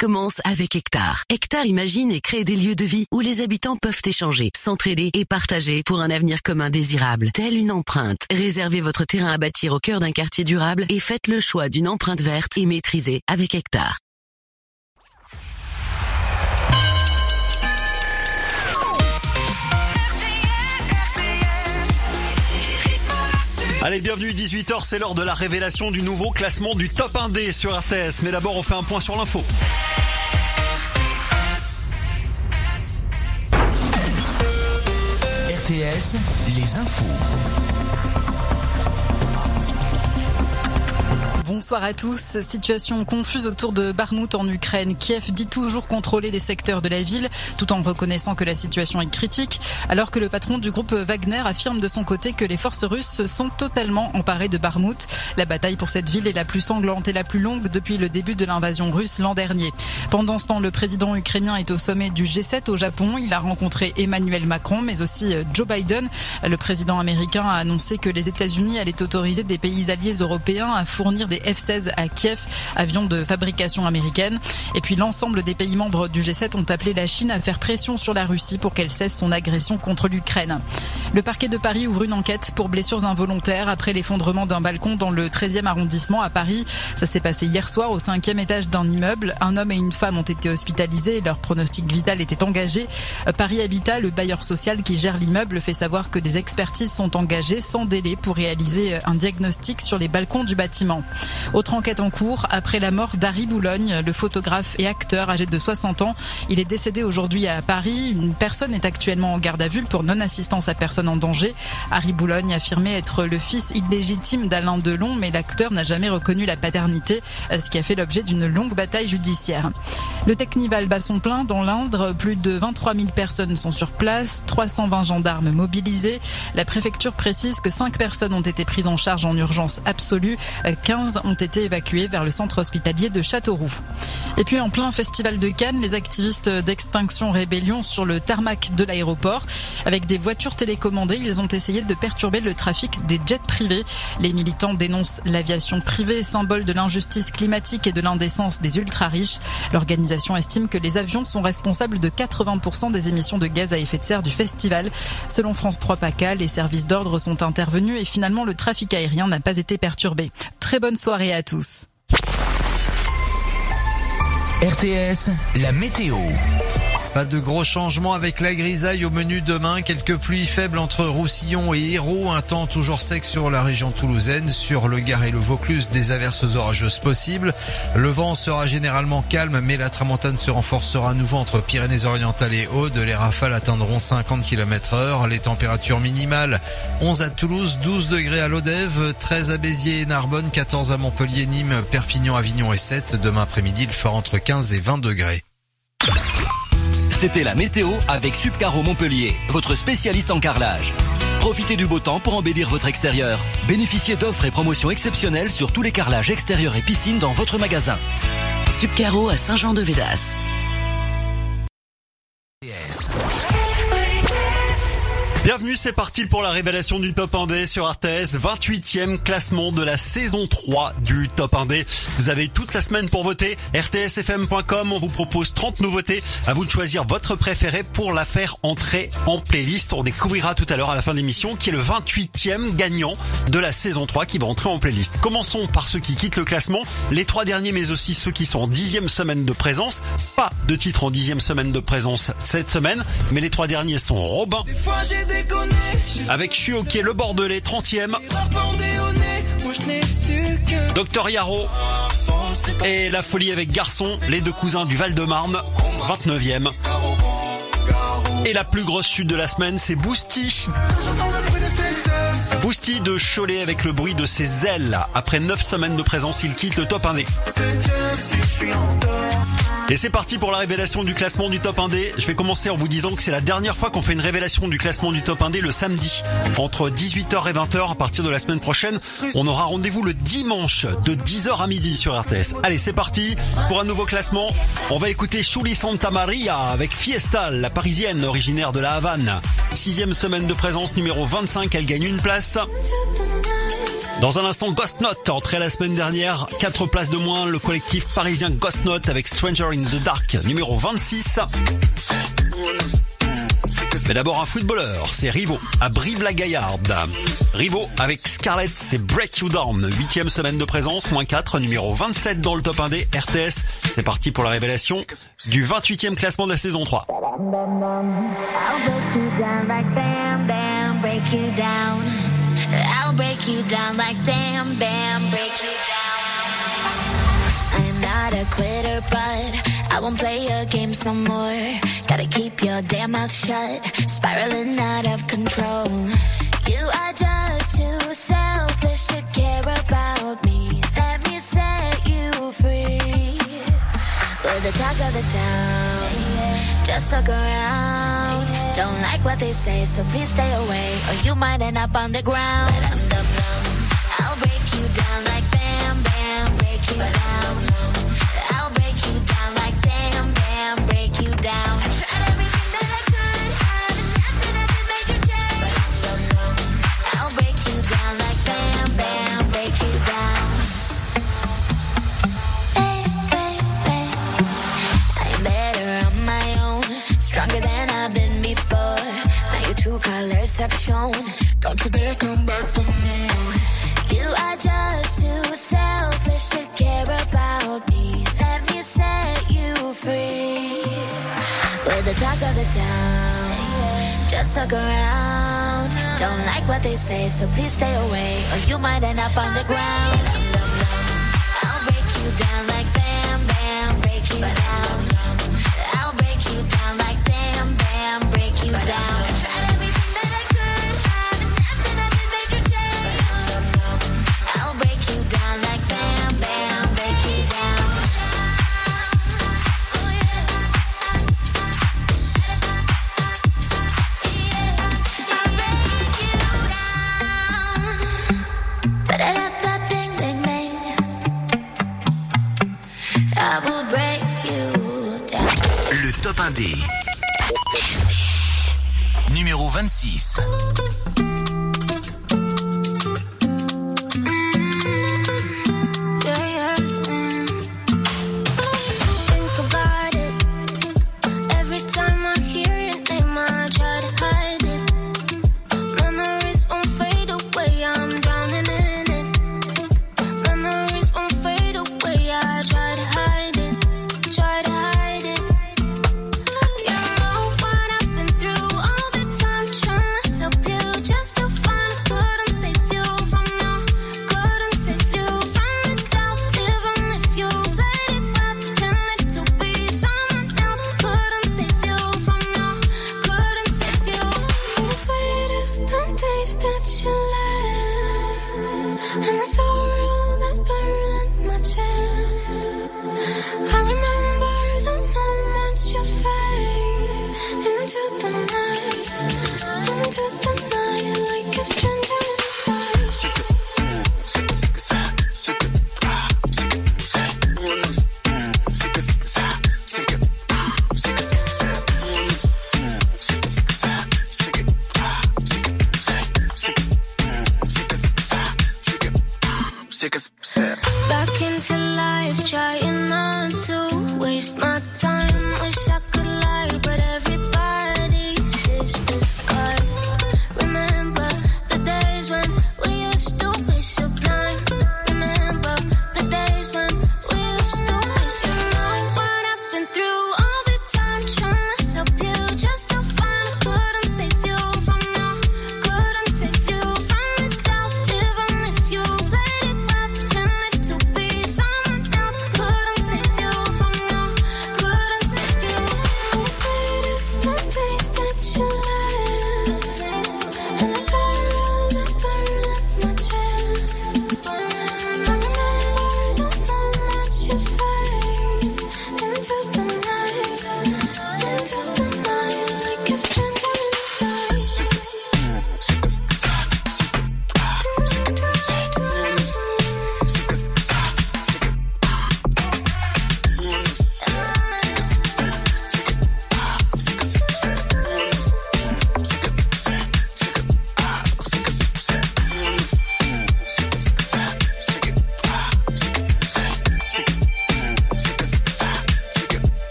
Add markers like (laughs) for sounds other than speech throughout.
commence avec Hectare. Hectare imagine et crée des lieux de vie où les habitants peuvent échanger, s'entraider et partager pour un avenir commun désirable. Telle une empreinte. Réservez votre terrain à bâtir au cœur d'un quartier durable et faites le choix d'une empreinte verte et maîtrisée avec Hectare. Allez, bienvenue 18h, c'est l'heure de la révélation du nouveau classement du top 1D sur RTS. Mais d'abord, on fait un point sur l'info. RTS, les infos. Bonsoir à tous. Situation confuse autour de Barmout en Ukraine. Kiev dit toujours contrôler des secteurs de la ville, tout en reconnaissant que la situation est critique, alors que le patron du groupe Wagner affirme de son côté que les forces russes sont totalement emparées de Barmout. La bataille pour cette ville est la plus sanglante et la plus longue depuis le début de l'invasion russe l'an dernier. Pendant ce temps, le président ukrainien est au sommet du G7 au Japon. Il a rencontré Emmanuel Macron, mais aussi Joe Biden. Le président américain a annoncé que les États-Unis allaient autoriser des pays alliés européens à fournir des F-16 à Kiev, avions de fabrication américaine. Et puis l'ensemble des pays membres du G7 ont appelé la Chine à faire pression sur la Russie pour qu'elle cesse son agression contre l'Ukraine. Le parquet de Paris ouvre une enquête pour blessures involontaires après l'effondrement d'un balcon dans le 13e arrondissement à Paris. Ça s'est passé hier soir au cinquième étage d'un immeuble. Un homme et une femme ont été hospitalisés et leur pronostic vital était engagé. Paris Habitat, le bailleur social qui gère l'immeuble, fait savoir que des expertises sont engagées sans délai pour réaliser un diagnostic sur les balcons du bâtiment. Autre enquête en cours, après la mort d'Harry Boulogne, le photographe et acteur âgé de 60 ans. Il est décédé aujourd'hui à Paris. Une personne est actuellement en garde à vue pour non-assistance à personne en danger. Harry Boulogne affirmait être le fils illégitime d'Alain Delon, mais l'acteur n'a jamais reconnu la paternité, ce qui a fait l'objet d'une longue bataille judiciaire. Le Technival bat son plein dans l'Indre. Plus de 23 000 personnes sont sur place, 320 gendarmes mobilisés. La préfecture précise que 5 personnes ont été prises en charge en urgence absolue. 15 ont été évacués vers le centre hospitalier de Châteauroux. Et puis en plein festival de Cannes, les activistes d'Extinction Rébellion sur le tarmac de l'aéroport. Avec des voitures télécommandées, ils ont essayé de perturber le trafic des jets privés. Les militants dénoncent l'aviation privée, symbole de l'injustice climatique et de l'indécence des ultra-riches. L'organisation estime que les avions sont responsables de 80% des émissions de gaz à effet de serre du festival. Selon France 3 PACA, les services d'ordre sont intervenus et finalement le trafic aérien n'a pas été perturbé. Très bonne soirée à tous. RTS, la météo. Pas de gros changements avec la grisaille au menu demain. Quelques pluies faibles entre Roussillon et Hérault. Un temps toujours sec sur la région toulousaine. Sur le Gard et le Vaucluse, des averses orageuses possibles. Le vent sera généralement calme, mais la tramontane se renforcera à nouveau entre Pyrénées-Orientales et Aude. Les rafales atteindront 50 km heure. Les températures minimales 11 à Toulouse, 12 degrés à Lodève, 13 à Béziers et Narbonne, 14 à Montpellier, Nîmes, Perpignan, Avignon et 7. Demain après-midi, il fera entre 15 et 20 degrés. C'était la météo avec Subcaro Montpellier, votre spécialiste en carrelage. Profitez du beau temps pour embellir votre extérieur. Bénéficiez d'offres et promotions exceptionnelles sur tous les carrelages extérieurs et piscines dans votre magasin. Subcaro à Saint-Jean-de-Védas. Bienvenue, c'est parti pour la révélation du Top 1D sur RTS, 28e classement de la saison 3 du Top 1D. Vous avez toute la semaine pour voter, rtsfm.com, on vous propose 30 nouveautés, à vous de choisir votre préféré pour la faire entrer en playlist. On découvrira tout à l'heure à la fin de l'émission qui est le 28e gagnant de la saison 3 qui va entrer en playlist. Commençons par ceux qui quittent le classement, les trois derniers mais aussi ceux qui sont en dixième semaine de présence. Pas de titre en dixième semaine de présence cette semaine, mais les trois derniers sont Robin. Avec Je suis le Bordelais, 30e. Docteur Yaro. Et La Folie avec Garçon, les deux cousins du Val-de-Marne, 29e. Et la plus grosse chute de la semaine, c'est Boosty. Boosty de Cholet avec le bruit de ses ailes. Après 9 semaines de présence, il quitte le top 1D. Et c'est parti pour la révélation du classement du top 1D. Je vais commencer en vous disant que c'est la dernière fois qu'on fait une révélation du classement du top 1D le samedi. Entre 18h et 20h à partir de la semaine prochaine, on aura rendez-vous le dimanche de 10h à midi sur RTS. Allez, c'est parti pour un nouveau classement. On va écouter Chuli Santa Maria avec Fiestal, la parisienne originaire de la Havane. Sixième semaine de présence numéro 25, elle gagne une place. Dans un instant, Ghost Note, entré la semaine dernière, 4 places de moins, le collectif parisien Ghost Note avec Stranger in the Dark, numéro 26. Mais d'abord un footballeur, c'est Rivo, à Brive-la-Gaillarde. Rivo avec Scarlett, c'est Break You Down, huitième semaine de présence, moins 4, numéro 27 dans le top 1 des RTS. C'est parti pour la révélation du 28e classement de la saison 3. I'll break you down like damn, bam, break you down. I'm not a quitter, but I won't play your game some more. Gotta keep your damn mouth shut, spiraling out of control. You are just too selfish to care about me. Let me set you free. We're the talk of the town. Just look around. Don't like what they say, so please stay away, or you might end up on the ground. I'll break you down like bam, bam, break you down. I'll break you down like damn, bam, break you down. True colors have shown. Don't you dare come back for me. You are just too selfish to care about me. Let me set you free. We're the talk of the town. Just look around. Don't like what they say, so please stay away, or you might end up on the ground. I'll break you down like bam, bam, break you down. 1D. Numéro 26.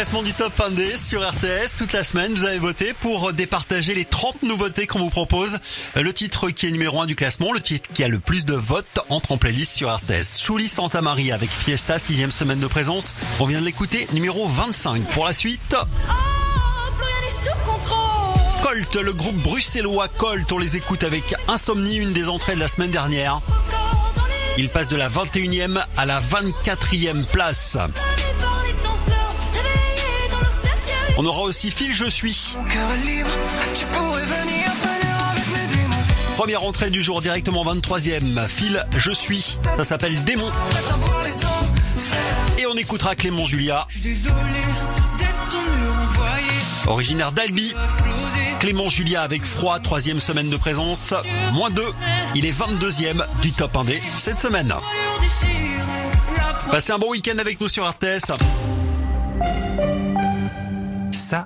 Classement du top 1D sur RTS. Toute la semaine, vous avez voté pour départager les 30 nouveautés qu'on vous propose. Le titre qui est numéro 1 du classement, le titre qui a le plus de votes entre en playlist sur RTS. Chouli Santa Maria avec Fiesta, sixième semaine de présence. On vient de l'écouter, numéro 25. Pour la suite. Colt, le groupe bruxellois Colt. On les écoute avec Insomnie, une des entrées de la semaine dernière. Il passe de la 21e à la 24e place. On aura aussi Phil Je suis. Mon cœur est libre, tu pourrais venir traîner avec mes démons. Première entrée du jour directement 23e. Phil Je suis. Ça s'appelle Démon. Et on écoutera Clément Julia, originaire d'Albi. Clément Julia avec froid, troisième semaine de présence. Moins 2. Il est 22e du top 1D cette semaine. Passez un bon week-end avec nous sur RTS.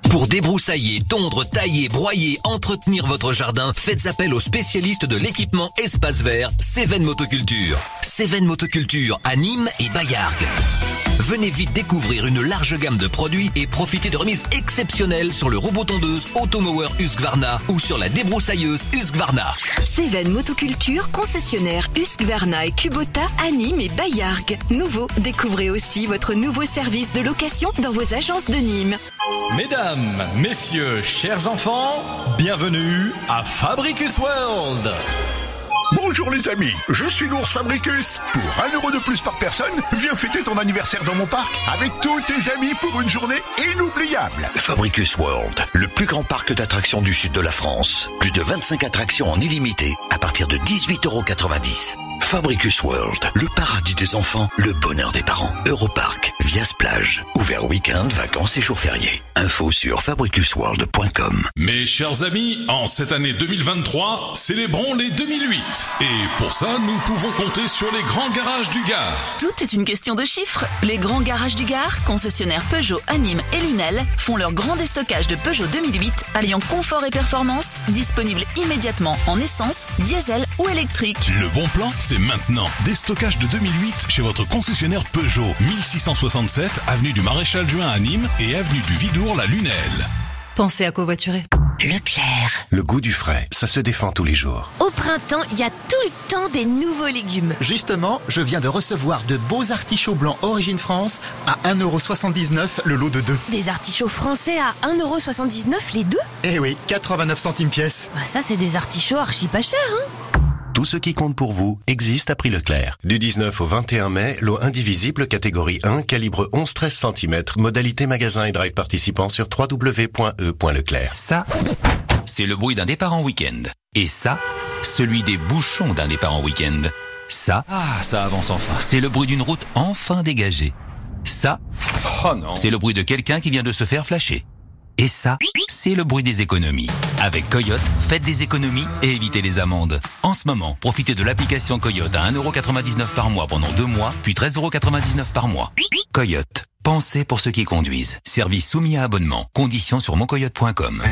Pour débroussailler, tondre, tailler, broyer, entretenir votre jardin, faites appel aux spécialistes de l'équipement espace vert, Céven Motoculture. Céven Motoculture à Nîmes et Bayargues. Venez vite découvrir une large gamme de produits et profitez de remises exceptionnelles sur le robot tondeuse Automower Husqvarna ou sur la débroussailleuse Husqvarna. Céven Motoculture, concessionnaire Husqvarna et Kubota à Nîmes et Bayargues. Nouveau, découvrez aussi votre nouveau service de location dans vos agences de Nîmes. Mesdames, messieurs, chers enfants, bienvenue à Fabricus World. Bonjour les amis, je suis l'ours Fabricus. Pour un euro de plus par personne, viens fêter ton anniversaire dans mon parc avec tous tes amis pour une journée inoubliable. Fabricus World, le plus grand parc d'attractions du sud de la France. Plus de 25 attractions en illimité à partir de 18,90 euros. Fabricus World, le paradis des enfants, le bonheur des parents. Europarc, Vias Plage, ouvert week-end, vacances et jours fériés. Info sur fabricusworld.com. Mes chers amis, en cette année 2023, célébrons les 2008. Et pour ça, nous pouvons compter sur les grands garages du Gard. Tout est une question de chiffres. Les grands garages du Gard, concessionnaires Peugeot, Anime et Lunel, font leur grand déstockage de Peugeot 2008, alliant confort et performance, disponible immédiatement en essence, diesel ou électrique. Le bon plan, c'est maintenant. Déstockage de 2008 chez votre concessionnaire Peugeot, 1667 avenue du Maréchal Juin à Nîmes et avenue du Vidour la Lunelle. Pensez à covoiturer. Leclerc. Le goût du frais, ça se défend tous les jours. Au printemps, il y a tout le temps des nouveaux légumes. Justement, je viens de recevoir de beaux artichauts blancs Origine France à 1,79€ le lot de deux. Des artichauts français à 1,79€ les deux? Eh oui, 89 centimes pièce. Bah ça, c'est des artichauts archi pas chers, hein tout ce qui compte pour vous existe à prix Leclerc. Du 19 au 21 mai, lot indivisible catégorie 1, calibre 11-13 cm, modalité magasin et drive participant sur www.e.leclerc. Ça, c'est le bruit d'un départ en week-end. Et ça, celui des bouchons d'un départ en week-end. Ça, ah, ça avance enfin. C'est le bruit d'une route enfin dégagée. Ça, oh non, c'est le bruit de quelqu'un qui vient de se faire flasher. Et ça, c'est le bruit des économies. Avec Coyote, faites des économies et évitez les amendes. En ce moment, profitez de l'application Coyote à 1,99€ par mois pendant deux mois, puis 13,99€ par mois. Coyote, pensez pour ceux qui conduisent. Service soumis à abonnement. Conditions sur moncoyote.com.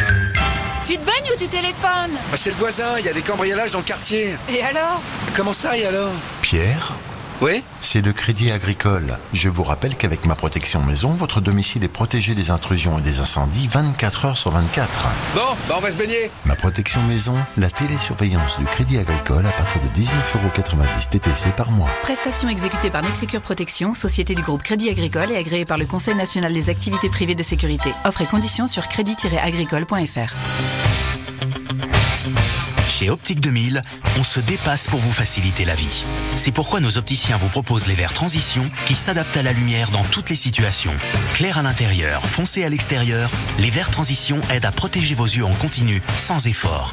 Tu te baignes ou tu téléphones? Bah, C'est le voisin, il y a des cambriolages dans le quartier. Et alors? Comment ça et alors? Pierre oui C'est le Crédit Agricole. Je vous rappelle qu'avec ma protection maison, votre domicile est protégé des intrusions et des incendies 24 heures sur 24. Bon, bah on va se baigner. Ma protection maison, la télésurveillance du Crédit Agricole à partir de 19,90€ TTC par mois. Prestation exécutée par Nexecure Protection, société du groupe Crédit Agricole et agréée par le Conseil national des activités privées de sécurité. Offre et conditions sur crédit-agricole.fr. Chez Optique 2000, on se dépasse pour vous faciliter la vie. C'est pourquoi nos opticiens vous proposent les verres transition qui s'adaptent à la lumière dans toutes les situations. Clair à l'intérieur, foncé à l'extérieur, les verres transition aident à protéger vos yeux en continu, sans effort.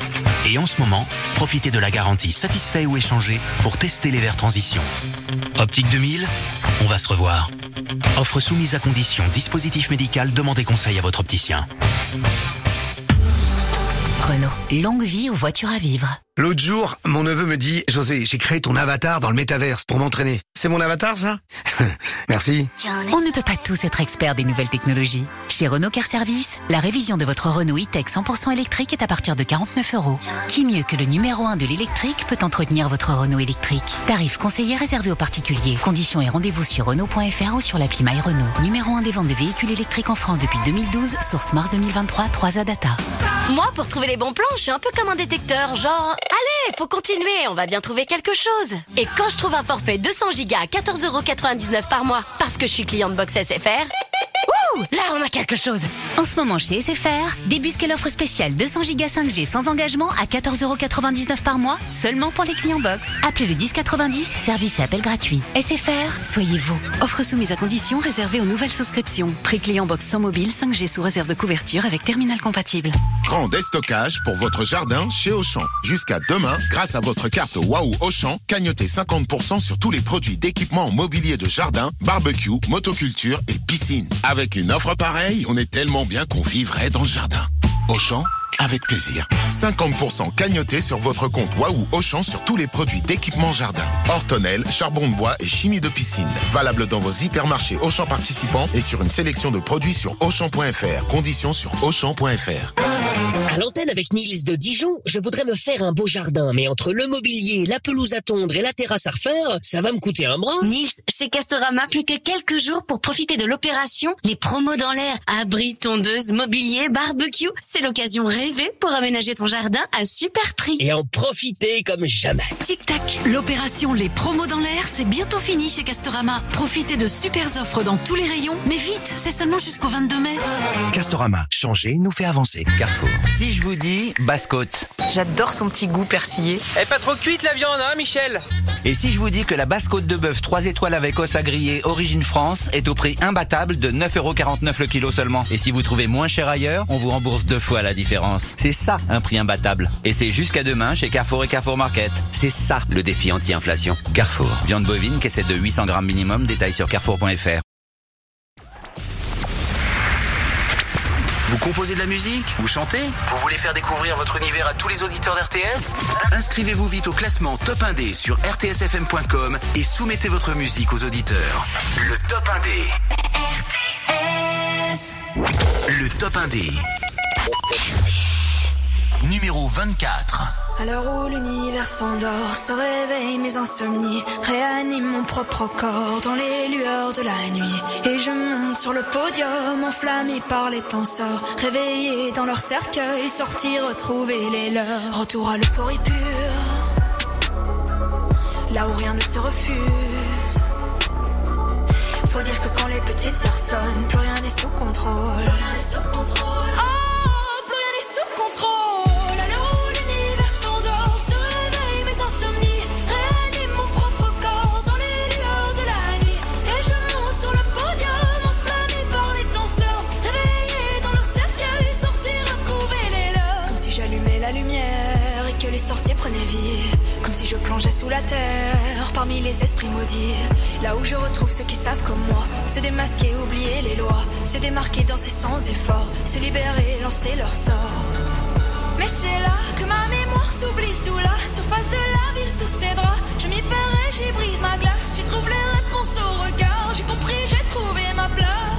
Et en ce moment, profitez de la garantie satisfait ou échangé pour tester les verres transition. Optique 2000, on va se revoir. Offre soumise à condition, dispositif médical, demandez conseil à votre opticien. Renault. Longue vie aux voitures à vivre. L'autre jour, mon neveu me dit, José, j'ai créé ton avatar dans le métaverse pour m'entraîner. C'est mon avatar, ça (laughs) Merci. On ne peut pas tous être experts des nouvelles technologies. Chez Renault Car Service, la révision de votre Renault e-Tech 100% électrique est à partir de 49 euros. Qui mieux que le numéro 1 de l'électrique peut entretenir votre Renault électrique? Tarif conseillé réservé aux particuliers. Conditions et rendez-vous sur Renault.fr ou sur l'appli My Renault. Numéro 1 des ventes de véhicules électriques en France depuis 2012, source mars 2023, 3A Data. Moi, pour trouver les bons plans, je suis un peu comme un détecteur, genre... Allez, faut continuer, on va bien trouver quelque chose. Et quand je trouve un forfait 200 Go à 14,99€ par mois, parce que je suis cliente Box SFR, Là, on a quelque chose. En ce moment, chez SFR, débusquez l'offre spéciale 200 Go 5G sans engagement à 14,99€ par mois, seulement pour les clients box. Appelez le 1090, service et appel gratuit. SFR, soyez vous. Offre soumise à condition réservée aux nouvelles souscriptions. Prix client box sans mobile 5G sous réserve de couverture avec terminal compatible. Grand déstockage pour votre jardin chez Auchan. Jusqu'à demain, grâce à votre carte Waouh Auchan, cagnotez 50% sur tous les produits d'équipement en mobilier de jardin, barbecue, motoculture et piscine. Avec une offre pareille, on est tellement bien qu'on vivrait dans le jardin. Auchan, avec plaisir. 50% cagnoté sur votre compte Waouh Auchan sur tous les produits d'équipement jardin. Hortonnel, charbon de bois et chimie de piscine. Valable dans vos hypermarchés Auchan participants et sur une sélection de produits sur Auchan.fr. Conditions sur Auchan.fr. À l'antenne avec Nils de Dijon, je voudrais me faire un beau jardin, mais entre le mobilier, la pelouse à tondre et la terrasse à refaire, ça va me coûter un bras. Nils, chez Castorama, plus que quelques jours pour profiter de l'opération. Les promos dans l'air. Abri, tondeuse, mobilier, barbecue. C'est l'occasion rêvée rêver pour aménager ton jardin à super prix. Et en profiter comme jamais. Tic tac, l'opération Les promos dans l'air, c'est bientôt fini chez Castorama. Profitez de super offres dans tous les rayons, mais vite, c'est seulement jusqu'au 22 mai. Castorama, changer nous fait avancer. Carrefour. Si je vous dis basse-côte. J'adore son petit goût persillé. Elle est pas trop cuite la viande, hein, Michel? Et si je vous dis que la basse-côte de bœuf 3 étoiles avec os à griller Origine France est au prix imbattable de 9,49€ le kilo seulement. Et si vous trouvez moins cher ailleurs, on vous rembourse deux fois la différence. C'est ça un prix imbattable. Et c'est jusqu'à demain chez Carrefour et Carrefour Market. C'est ça le défi anti-inflation. Carrefour. Viande bovine, caissette de 800 grammes minimum, détail sur carrefour.fr. Vous composez de la musique? Vous chantez? Vous voulez faire découvrir votre univers à tous les auditeurs d'RTS Inscrivez-vous vite au classement Top 1D sur rtsfm.com et soumettez votre musique aux auditeurs. Le Top 1D. Le Top 1D. Numéro 24. À l'heure où l'univers s'endort, se réveille mes insomnies, réanime mon propre corps dans les lueurs de la nuit. Et je monte sur le podium, enflammé par les tenseurs, réveillé dans leur cercueil, sortir retrouver les leurs. Retour à l'euphorie pure, là où rien ne se refuse. Faut dire que quand les petites heures sonnent, plus rien n'est sous contrôle. Plus Plongeais sous la terre, parmi les esprits maudits. Là où je retrouve ceux qui savent comme moi, se démasquer, oublier les lois, se démarquer, danser sans effort, se libérer, lancer leur sort. Mais c'est là que ma mémoire s'oublie sous la surface de la ville, sous ses draps. Je m'y perds et j'y brise ma glace. J'y trouve les réponses au regard. J'ai compris, j'ai trouvé ma place.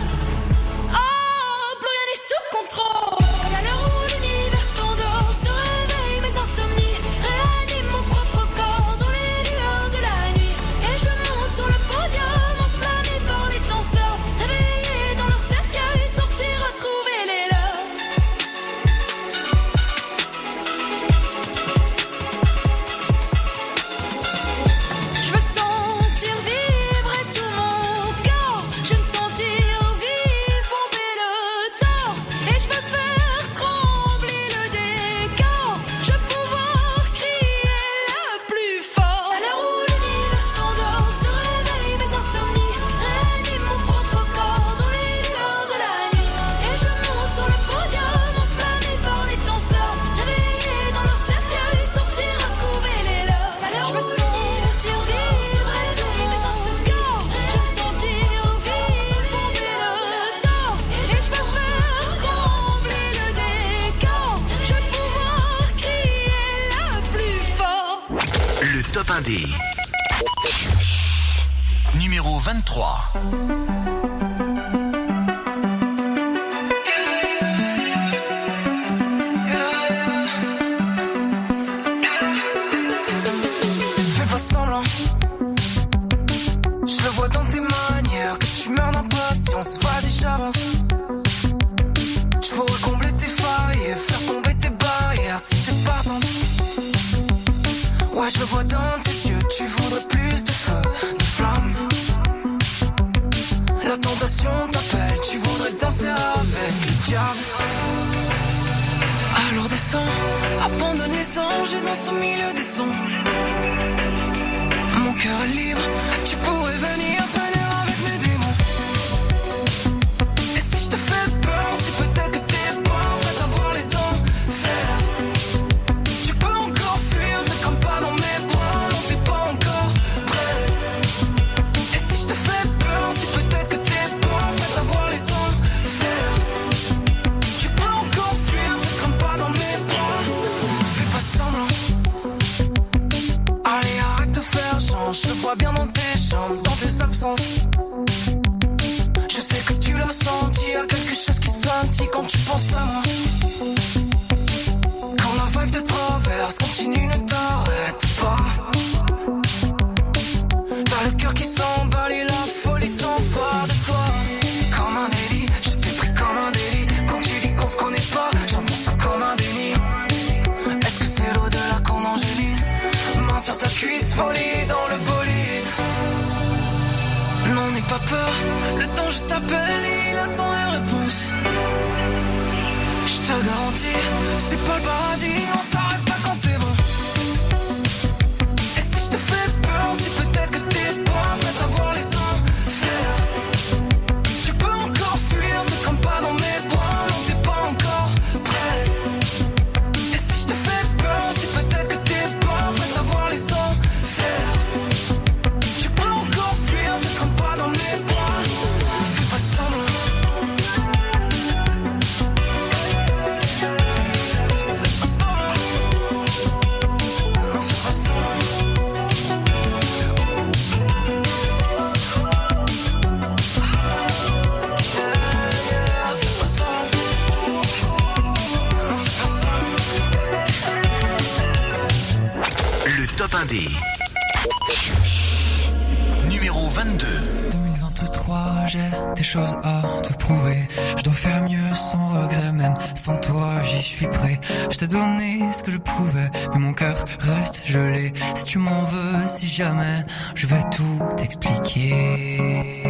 T'ai donné ce que je pouvais, mais mon cœur reste gelé. Si tu m'en veux, si jamais, je vais tout t'expliquer.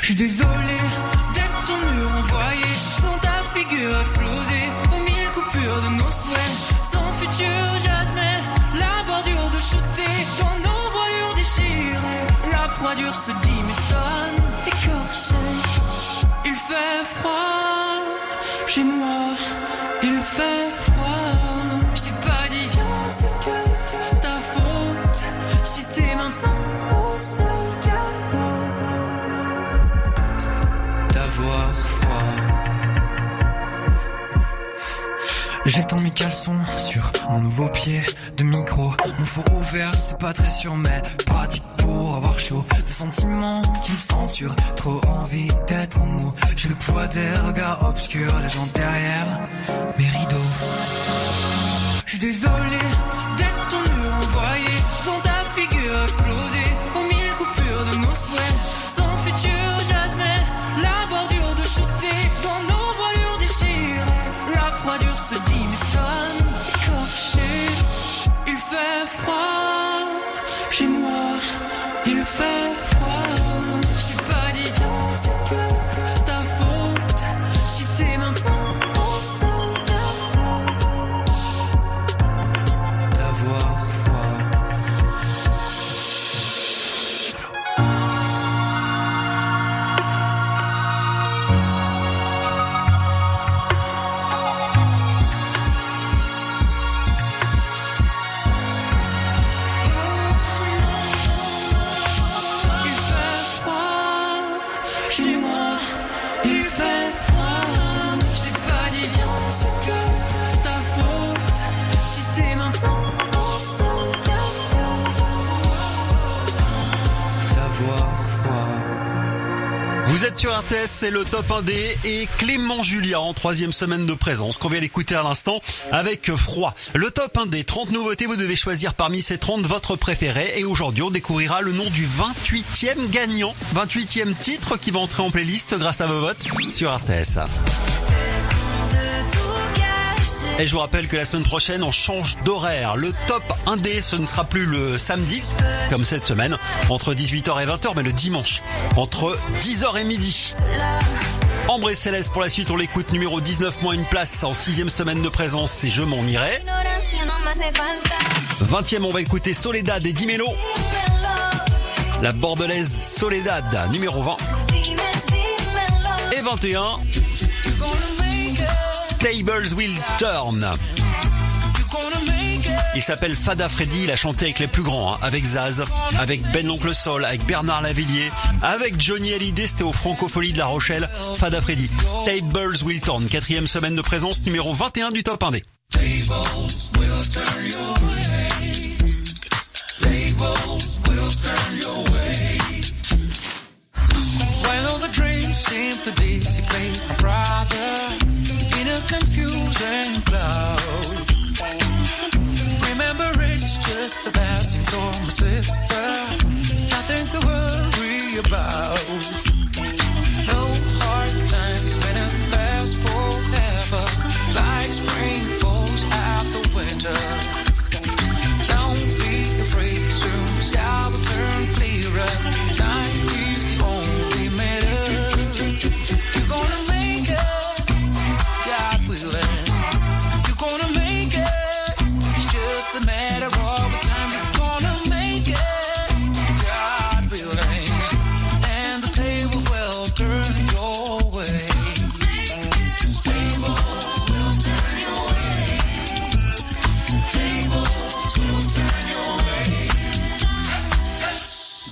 Je suis désolé d'être ton mur envoyé, dans ta figure explosée, aux mille coupures de nos souhaits. Sans futur, j'admets la bordure de shooter dans nos voilures déchirées. La froidure se dit, mais sonne écorché. Il fait froid chez moi, il fait froid. Je t'ai pas dit, viens, c'est que ta faute. Si t'es maintenant au sol, d'avoir froid. J'étends mes caleçons sur mon nouveau pied de micro. Mon four ouvert, c'est pas très sûr, mais pratique pour avoir chaud. Des sentiments qui me censurent, trop envie d'être en mots. J'ai le poids des regards obscurs, les gens derrière mes rideaux. Je suis désolé d'être ton envoyé, dans ta figure explosée, aux mille coupures de nos souhaits. Sans futur, froid sur RTS, c'est le top 1D et Clément Julia en troisième semaine de présence qu'on vient d'écouter à l'instant avec Froid. Le top 1D, 30 nouveautés, vous devez choisir parmi ces 30 votre préféré et aujourd'hui on découvrira le nom du 28e gagnant, 28e titre qui va entrer en playlist grâce à vos votes sur RTS. Et je vous rappelle que la semaine prochaine, on change d'horaire. Le top 1D, ce ne sera plus le samedi, comme cette semaine, entre 18h et 20h, mais le dimanche, entre 10h et midi. Ambre et Céleste pour la suite, on l'écoute numéro 19 moins une place en sixième semaine de présence, c'est Je m'en irai. 20e, on va écouter Soledad et Dimelo. La bordelaise Soledad, numéro 20. Et 21, Tables Will Turn. Il s'appelle Fada Freddy, il a chanté avec les plus grands, hein, avec Zaz, avec Ben l'Oncle Sol, avec Bernard Lavillier, avec Johnny Hallyday, c'était au Francophonie de La Rochelle, Fada Freddy. Tables Will Turn, quatrième semaine de présence, numéro 21 du top 1D. While all the dreams seem to brother, a confusing cloud. Remember, it's just a passing storm, sister. Nothing to worry about.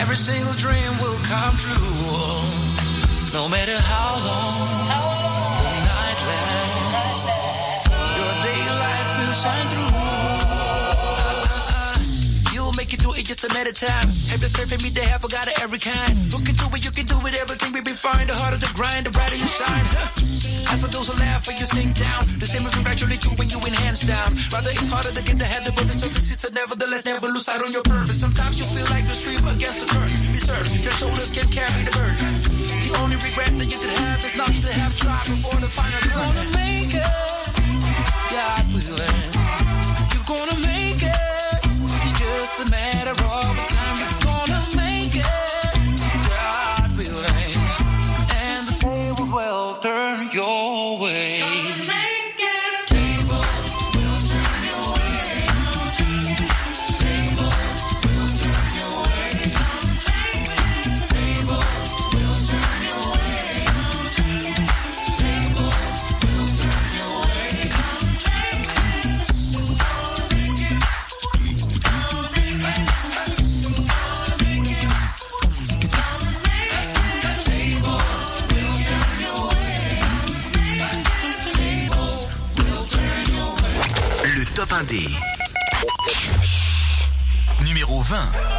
every single dream will come true. No matter how long the night lasts, your daylight will shine through. You'll make it through it just a matter of time. Have yourself and me, they have got it every kind. Can do it, you can do it, everything will be fine. The harder the grind, the brighter you shine. And for those who laugh when you sink down, the same will congratulate you when you win hands down. Rather, it's harder to get ahead above the surface. A nevertheless, never lose sight on your purpose. Sometimes you feel like you stream against the current. Be certain your shoulders can carry the burden. The only regret that you could have is not to have tried before the final turn. You're gonna make it, God willing. You're gonna make it. It's just a matter of 20.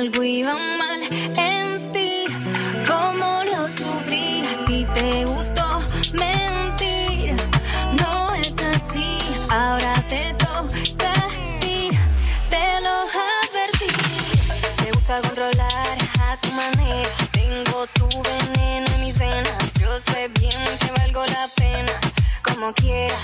Algo iba mal en ti, como lo sufrí, a ti te gustó mentir, no es así, ahora te toca a ti, te lo advertí. Te gusta controlar a tu manera. Tengo tu veneno en mis venas. Yo sé bien que valgo la pena. Como quiera,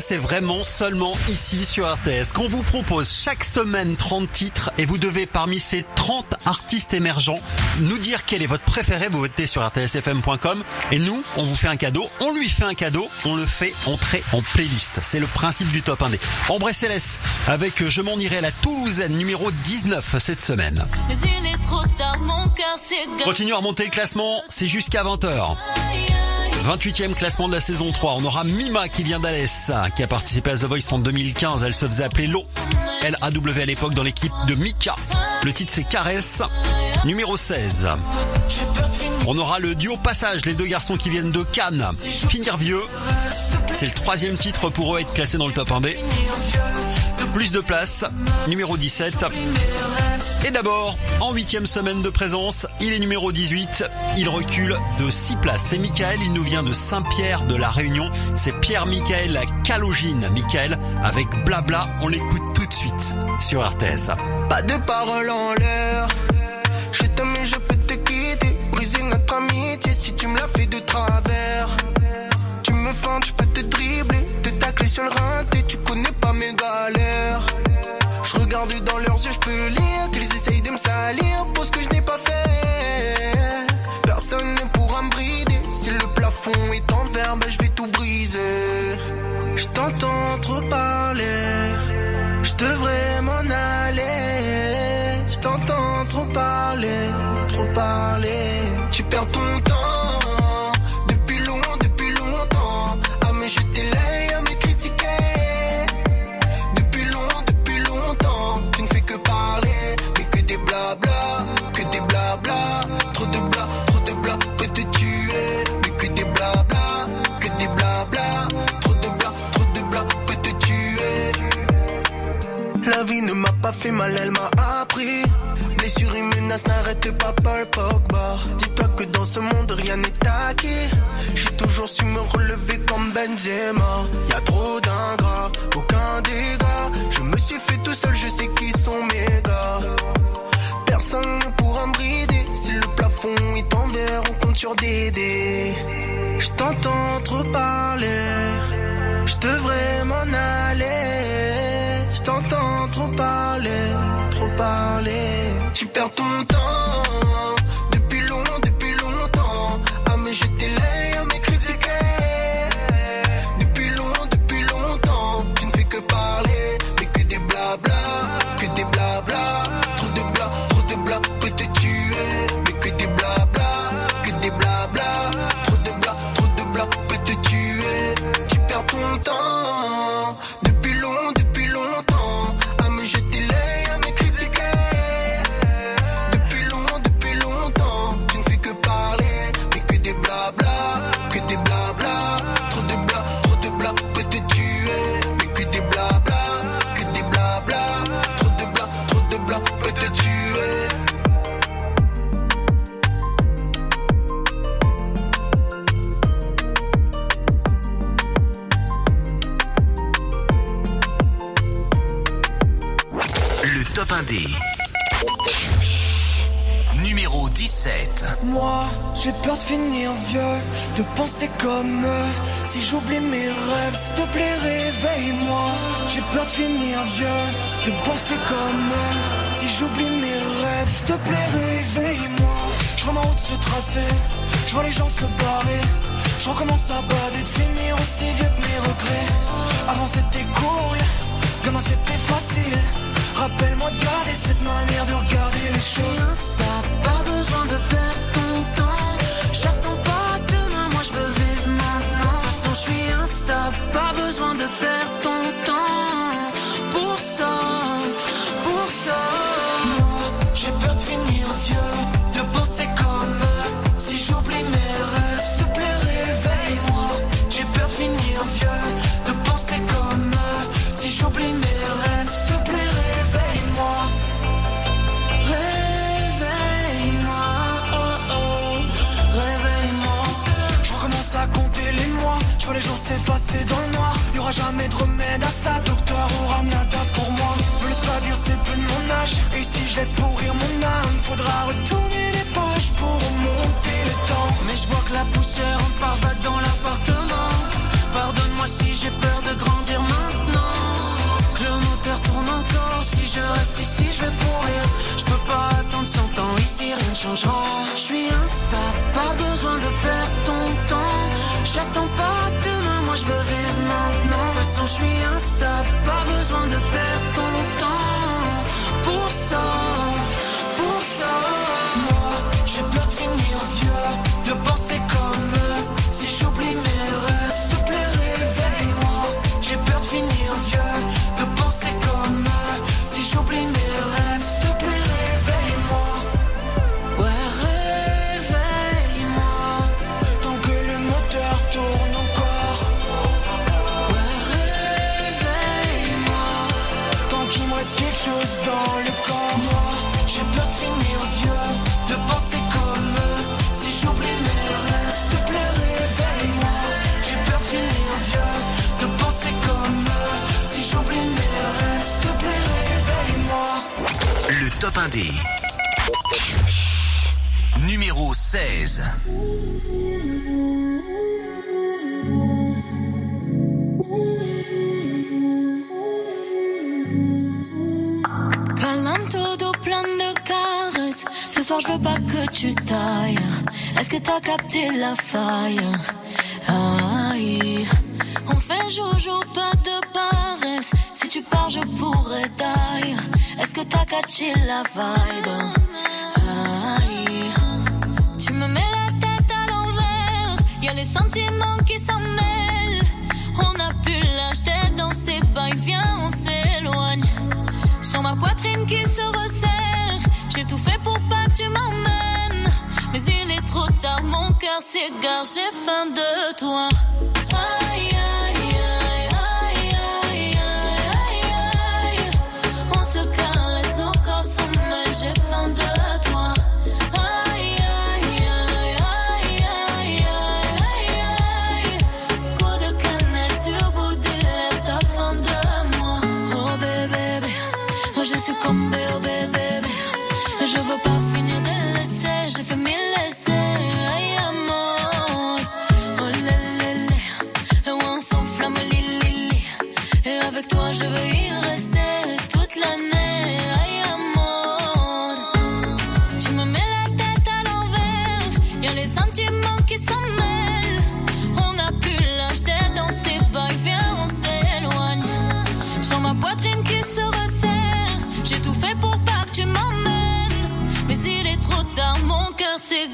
Ça, c'est vraiment seulement ici sur RTS qu'on vous propose chaque semaine 30 titres et vous devez parmi ces 30 artistes émergents nous dire quel est votre préféré. Vous votez sur rtsfm.com et nous, on vous fait un cadeau. On lui fait un cadeau. On le fait entrer en playlist. C'est le principe du top 1D. Ambré Céleste avec Je m'en irai la Toulousaine numéro 19 cette semaine. Continue à remonter le classement. C'est jusqu'à 20h. 28e classement de la saison 3. On aura Mima qui vient d'Alès, qui a participé à The Voice en 2015. Elle se faisait appeler Lo. L-A-W à l'époque dans l'équipe de Mika. Le titre c'est Caresse. Numéro 16. On aura le duo Passage, les deux garçons qui viennent de Cannes. Finir vieux. C'est le troisième titre pour eux être classé dans le top 1D. Plus de place. Numéro 17. Et d'abord, en huitième semaine de présence, il est numéro 18. Il recule de 6 places. C'est Michael, il nous vient de Saint-Pierre de la Réunion. C'est Pierre-Michael Calogine. Michael, avec Blabla, on l'écoute tout de suite sur RTS. Pas de parole en l'air. Je t'aime je peux te quitter. Briser notre amitié si tu me l'as fait de travers. Tu me feintes, je peux te dribbler. Te tacler sur le rein, et tu connais pas mes galères. Je regarde dans leurs yeux, je peux lire qu'ils essayent de me salir pour ce que je n'ai pas fait. Personne ne pourra me brider. Si le plafond est en verre, ben je vais tout briser. Je t'entends trop parler. Je devrais m'en aller. Je t'entends trop parler, trop parler. Tu perds ton fait mal, elle m'a appris. Blessure et menace n'arrête pas Paul Pogba. Dis-toi que dans ce monde rien n'est acquis. J'ai toujours su me relever comme Benzema. Y a trop d'ingrats, aucun dégât. Je me suis fait tout seul, je sais qui sont mes gars. Personne ne pourra me brider. Si le plafond est en verre, on compte sur des dés. Je t'entends trop parler. Je devrais m'en aller. Je trop parler, trop parler. Tu perds ton temps top 1D. Numéro 17. Moi, j'ai peur de finir vieux, de penser comme eux. Si j'oublie mes rêves, s'il te plaît, réveille-moi. J'ai peur de finir vieux, de penser comme eux. Si j'oublie mes rêves, s'il te plaît, réveille-moi. Je vois ma route se tracer, je vois les gens se barrer. Je recommence à bader, de finir aussi vieux que mes regrets. Avant c'était cool, comment c'était facile. Rappelle-moi de garder cette manière de regarder les choses. T'as pas besoin de perdre ton temps. J'attends pas demain, moi je veux vivre maintenant. De toute façon, je suis instable, pas besoin de perdre ton temps. S'effacer dans le noir. Y aura jamais de remède à ça, docteur aura nada pour moi. Me laisse pas dire c'est plus de mon âge, et si je laisse pourrir mon âme, faudra retourner les pages pour remonter le temps. Mais je vois que la poussière en part vague dans l'appartement. Pardonne-moi si j'ai peur de je veux vivre maintenant. De toute façon, je suis instable, pas besoin de perdre ton temps. Pour ça, top 1D. Numéro 16. Câlin todo plein de caresses. Ce soir, je veux pas que tu tailles. Est-ce que t'as capté la faille? Aïe. On fait jojo, pas de paresse. Si tu pars, je pourrais taille. La vibe? Tu me mets la tête à l'envers. Y a les sentiments qui s'en mêlent. On a pu l'acheter dans ses bails. Viens, on s'éloigne. Sur ma poitrine qui se resserre. J'ai tout fait pour pas que tu m'emmènes. Mais il est trop tard, mon cœur s'égare. J'ai faim de toi. Aïe, aïe, je suis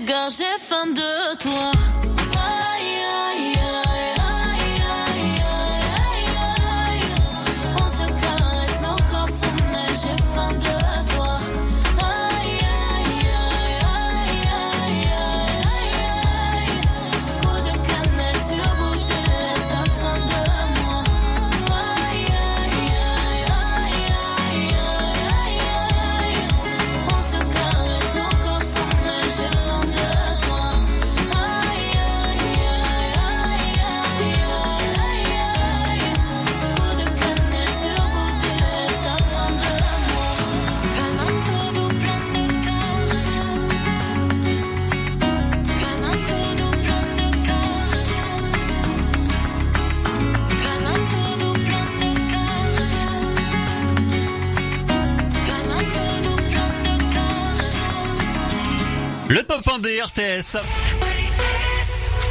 s'égare, j'ai faim de toi.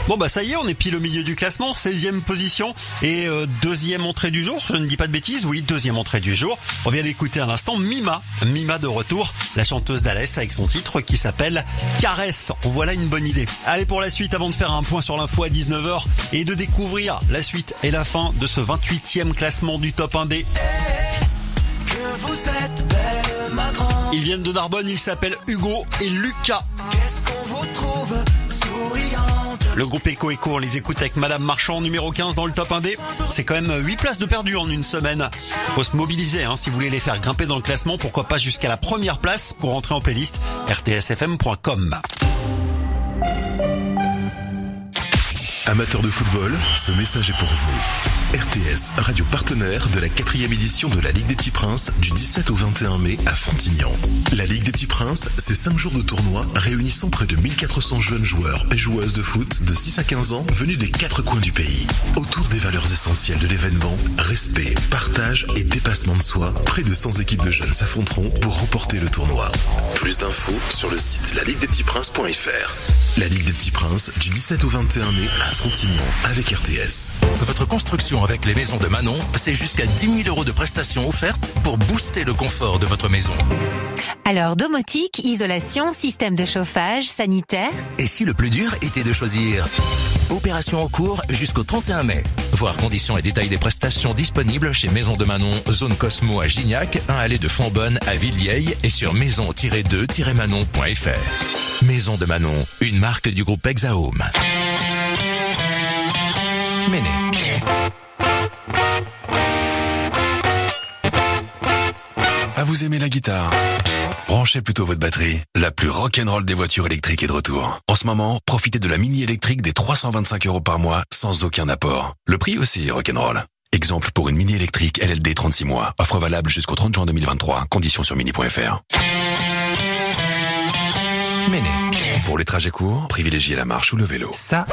Bon bah ça y est, on est pile au milieu du classement, 16e position et euh, deuxième entrée du jour, je ne dis pas de bêtises, oui, deuxième entrée du jour. On vient d'écouter à l'instant Mima, Mima de retour, la chanteuse d'Alès avec son titre qui s'appelle Caresse. Voilà une bonne idée. Allez pour la suite avant de faire un point sur l'info à 19h et de découvrir la suite et la fin de ce 28e classement du top 1D. Que vous êtes belle, ma grande. Ils viennent de Narbonne, ils s'appellent Hugo et Lucas. Le groupe Echo Echo, on les écoute avec Madame Marchand, numéro 15 dans le top 1D. C'est quand même 8 places de perdu en une semaine. Faut se mobiliser hein, si vous voulez les faire grimper dans le classement, pourquoi pas jusqu'à la première place pour rentrer en playlist rtsfm.com. Amateurs de football, ce message est pour vous. RTS, radio partenaire de la quatrième édition de la Ligue des Petits Princes du 17 au 21 mai à Frontignan. La Ligue des Petits Princes, c'est 5 jours de tournoi réunissant près de 1400 jeunes joueurs et joueuses de foot de 6 à 15 ans venus des quatre coins du pays. Autour des valeurs essentielles de l'événement, respect, partage et dépassement de soi, près de 100 équipes de jeunes s'affronteront pour remporter le tournoi. Plus d'infos sur le site laligudespetitsprinces.fr. La Ligue des Petits Princes du 17 au 21 mai à Frontignan avec RTS. Votre construction avec les maisons de Manon, c'est jusqu'à 10 000 euros de prestations offertes pour booster le confort de votre maison. Alors, domotique, isolation, système de chauffage, sanitaire. Et si le plus dur était de choisir? Opération en cours jusqu'au 31 mai. Voir conditions et détails des prestations disponibles chez Maison de Manon, zone Cosmo à Gignac, 1 allée de Fontbonne à Villieille et sur maison-2-manon.fr. Maison de Manon, une marque du groupe Hexahome. Méné. Ah, vous aimez la guitare Branchez plutôt votre batterie. La plus rock'n'roll des voitures électriques est de retour. En ce moment, profitez de la mini électrique des 325 euros par mois sans aucun apport. Le prix aussi est rock'n'roll. Exemple pour une mini électrique LLD 36 mois. Offre valable jusqu'au 30 juin 2023. Conditions sur mini.fr. Méné. Pour les trajets courts, privilégiez la marche ou le vélo. Ça,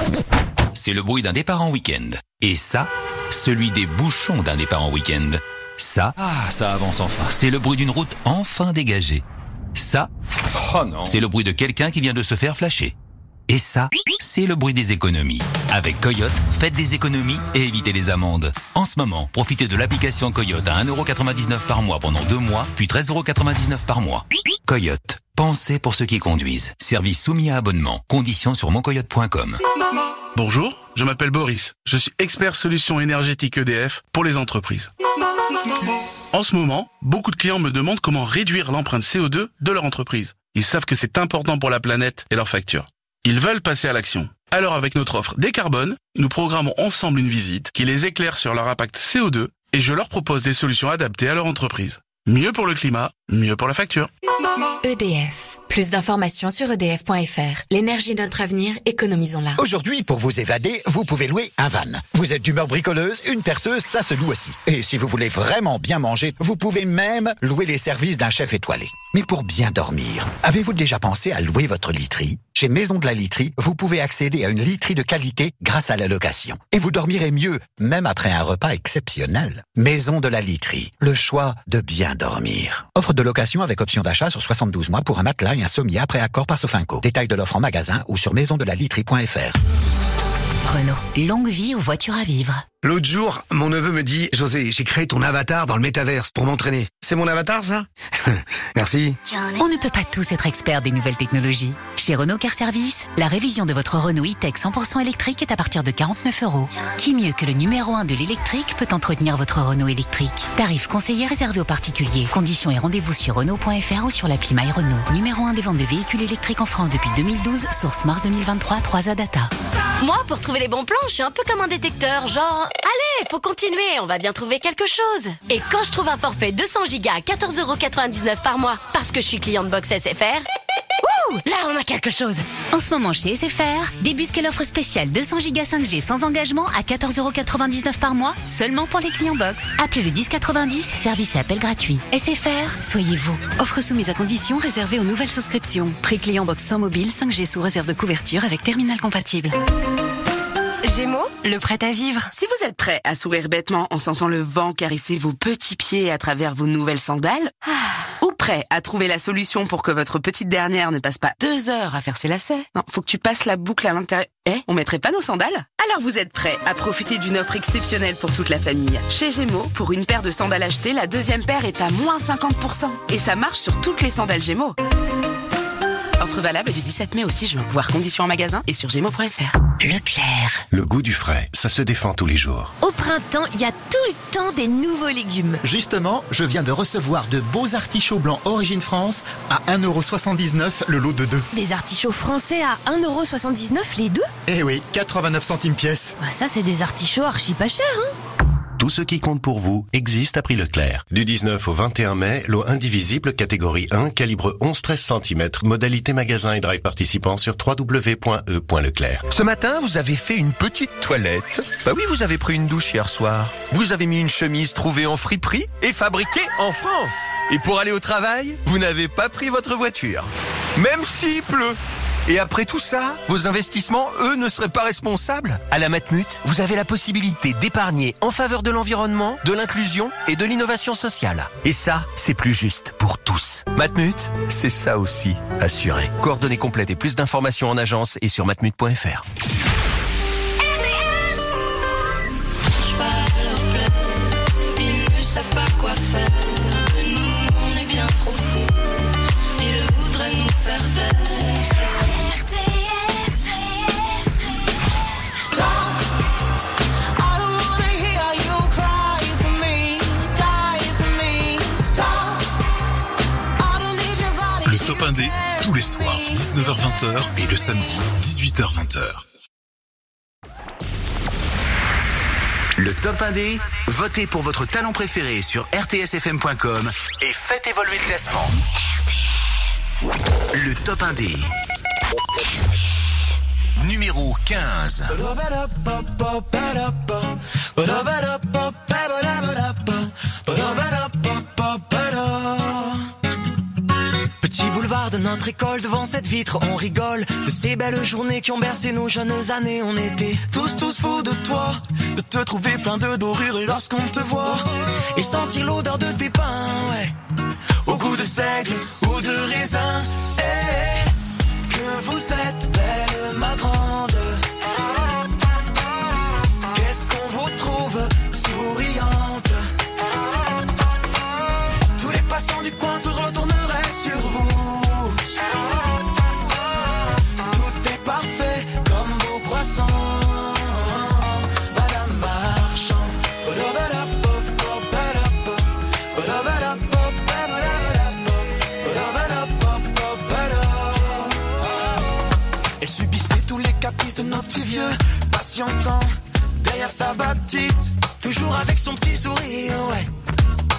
c'est le bruit d'un départ en week-end. Et ça, celui des bouchons d'un départ en week-end. Ça, ah, ça avance enfin. C'est le bruit d'une route enfin dégagée. Ça, oh non, c'est le bruit de quelqu'un qui vient de se faire flasher. Et ça, c'est le bruit des économies. Avec Coyote, faites des économies et évitez les amendes. En ce moment, profitez de l'application Coyote à 1,99€ par mois pendant deux mois, puis 13,99€ par mois. Coyote, pensez pour ceux qui conduisent. Service soumis à abonnement. Conditions sur moncoyote.com. Bonjour, je m'appelle Boris. Je suis expert solution énergétique EDF pour les entreprises. En ce moment, beaucoup de clients me demandent comment réduire l'empreinte CO2 de leur entreprise. Ils savent que c'est important pour la planète et leurs factures. Ils veulent passer à l'action. Alors avec notre offre Décarbone, nous programmons ensemble une visite qui les éclaire sur leur impact CO2 et je leur propose des solutions adaptées à leur entreprise. Mieux pour le climat, mieux pour la facture. EDF. Plus d'informations sur edf.fr. L'énergie de notre avenir, économisons-la. Aujourd'hui, pour vous évader, vous pouvez louer un van. Vous êtes d'humeur bricoleuse, une perceuse, ça se loue aussi. Et si vous voulez vraiment bien manger, vous pouvez même louer les services d'un chef étoilé. Mais pour bien dormir, avez-vous déjà pensé à louer votre literie? Chez Maison de la Literie, vous pouvez accéder à une literie de qualité grâce à la location. Et vous dormirez mieux, même après un repas exceptionnel. Maison de la Literie, le choix de bien dormir. Offre de location avec option d'achat sur 72 mois pour un matelas et un sommier après accord par Sofinco. Détail de l'offre en magasin ou sur maisondelaliterie.fr. Renault, longue vie aux voitures à vivre. L'autre jour, mon neveu me dit, José, j'ai créé ton avatar dans le métaverse pour m'entraîner. C'est mon avatar, ça (laughs) Merci. On ne peut pas tous être experts des nouvelles technologies. Chez Renault Car Service, la révision de votre Renault e-Tech 100% électrique est à partir de 49 euros. Qui mieux que le numéro 1 de l'électrique peut entretenir votre Renault électrique? Tarif conseillé réservé aux particuliers. Conditions et rendez-vous sur Renault.fr ou sur l'appli My Renault. Numéro 1 des ventes de véhicules électriques en France depuis 2012, source mars 2023, 3A Data. Moi, pour trouver les bons plans, je suis un peu comme un détecteur, genre, allez, faut continuer, on va bien trouver quelque chose. Et quand je trouve un forfait 200 Go à 14,99€ par mois, parce que je suis cliente box SFR, ouh, là on a quelque chose. En ce moment chez SFR, débusquez l'offre spéciale 200 Go 5G sans engagement à 14,99€ par mois, seulement pour les clients box. Appelez le 1090, service et appel gratuit. SFR, soyez vous. Offre soumise à conditions réservée aux nouvelles souscriptions. Prix client box sans mobile 5G sous réserve de couverture avec terminal compatible. Gémeaux, le prêt à vivre. Si vous êtes prêt à sourire bêtement en sentant le vent caresser vos petits pieds à travers vos nouvelles sandales, ou prêt à trouver la solution pour que votre petite dernière ne passe pas deux heures à faire ses lacets, non, faut que tu passes la boucle à l'intérieur. Eh, on mettrait pas nos sandales? Alors vous êtes prêt à profiter d'une offre exceptionnelle pour toute la famille. Chez Gémeaux, pour une paire de sandales achetées, la deuxième paire est à moins 50%. Et ça marche sur toutes les sandales Gémeaux. Offre valable du 17 mai au 6 juin. Voir conditions en magasin et sur gémeaux.fr. Leclerc. Le goût du frais, ça se défend tous les jours. Au printemps, il y a tout le temps des nouveaux légumes. Justement, je viens de recevoir de beaux artichauts blancs Origine France à 1,79€ le lot de deux. Des artichauts français à 1,79€ les deux? Eh oui, 89 centimes pièce. Bah ça, c'est des artichauts archi pas chers, hein Tout ce qui compte pour vous existe à prix Leclerc. Du 19 au 21 mai, lot indivisible catégorie 1, calibre 11-13 cm, modalité magasin et drive participant sur www.e.leclerc. Ce matin, vous avez fait une petite toilette. Bah oui, vous avez pris une douche hier soir. Vous avez mis une chemise trouvée en friperie et fabriquée en France. Et pour aller au travail, vous n'avez pas pris votre voiture. Même s'il pleut. Et après tout ça, vos investissements, eux, ne seraient pas responsables? À la Matmut, vous avez la possibilité d'épargner en faveur de l'environnement, de l'inclusion et de l'innovation sociale. Et ça, c'est plus juste pour tous. Matmut, c'est ça aussi, assuré. Coordonnées complètes et plus d'informations en agence et sur matmut.fr. 19h-20h et le samedi, 18h-20h. Le top 1D, votez pour votre talent préféré sur rtsfm.com et faites évoluer le classement. Le top 1D. Numéro 15. De notre école, devant cette vitre, on rigole de ces belles journées qui ont bercé nos jeunes années. On était tous, tous fous de toi, de te trouver plein de dorures lorsqu'on te voit et sentir l'odeur de tes pains, ouais. Au goût de seigle ou de raisin, eh, que vous êtes patientant derrière sa bâtisse, toujours avec son petit sourire, ouais.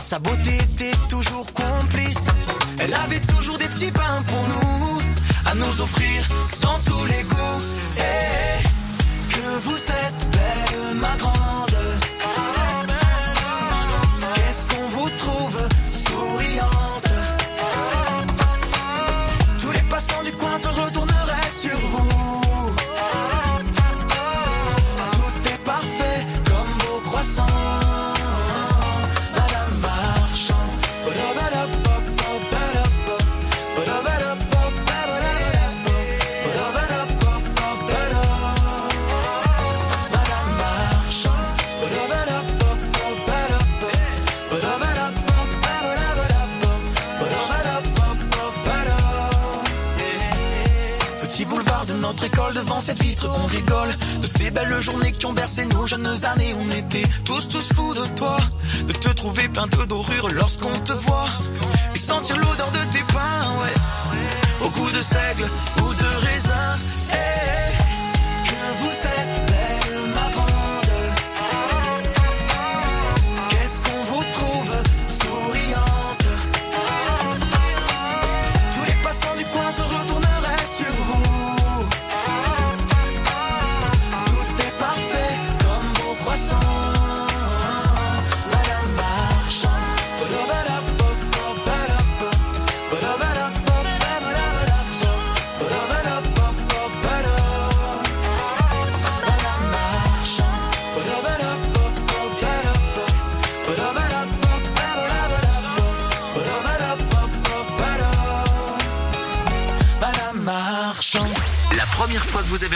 Sa beauté était toujours complice. Elle avait toujours des petits pains pour nous, à nous offrir dans tous les goûts. Eh, que vous êtes belle, ma grande. Ces belles journées qui ont bercé nos jeunes années. On était tous, tous fous de toi, de te trouver plein de dorures lorsqu'on te voit et sentir l'odeur de tes pains, ouais. Au goût de seigle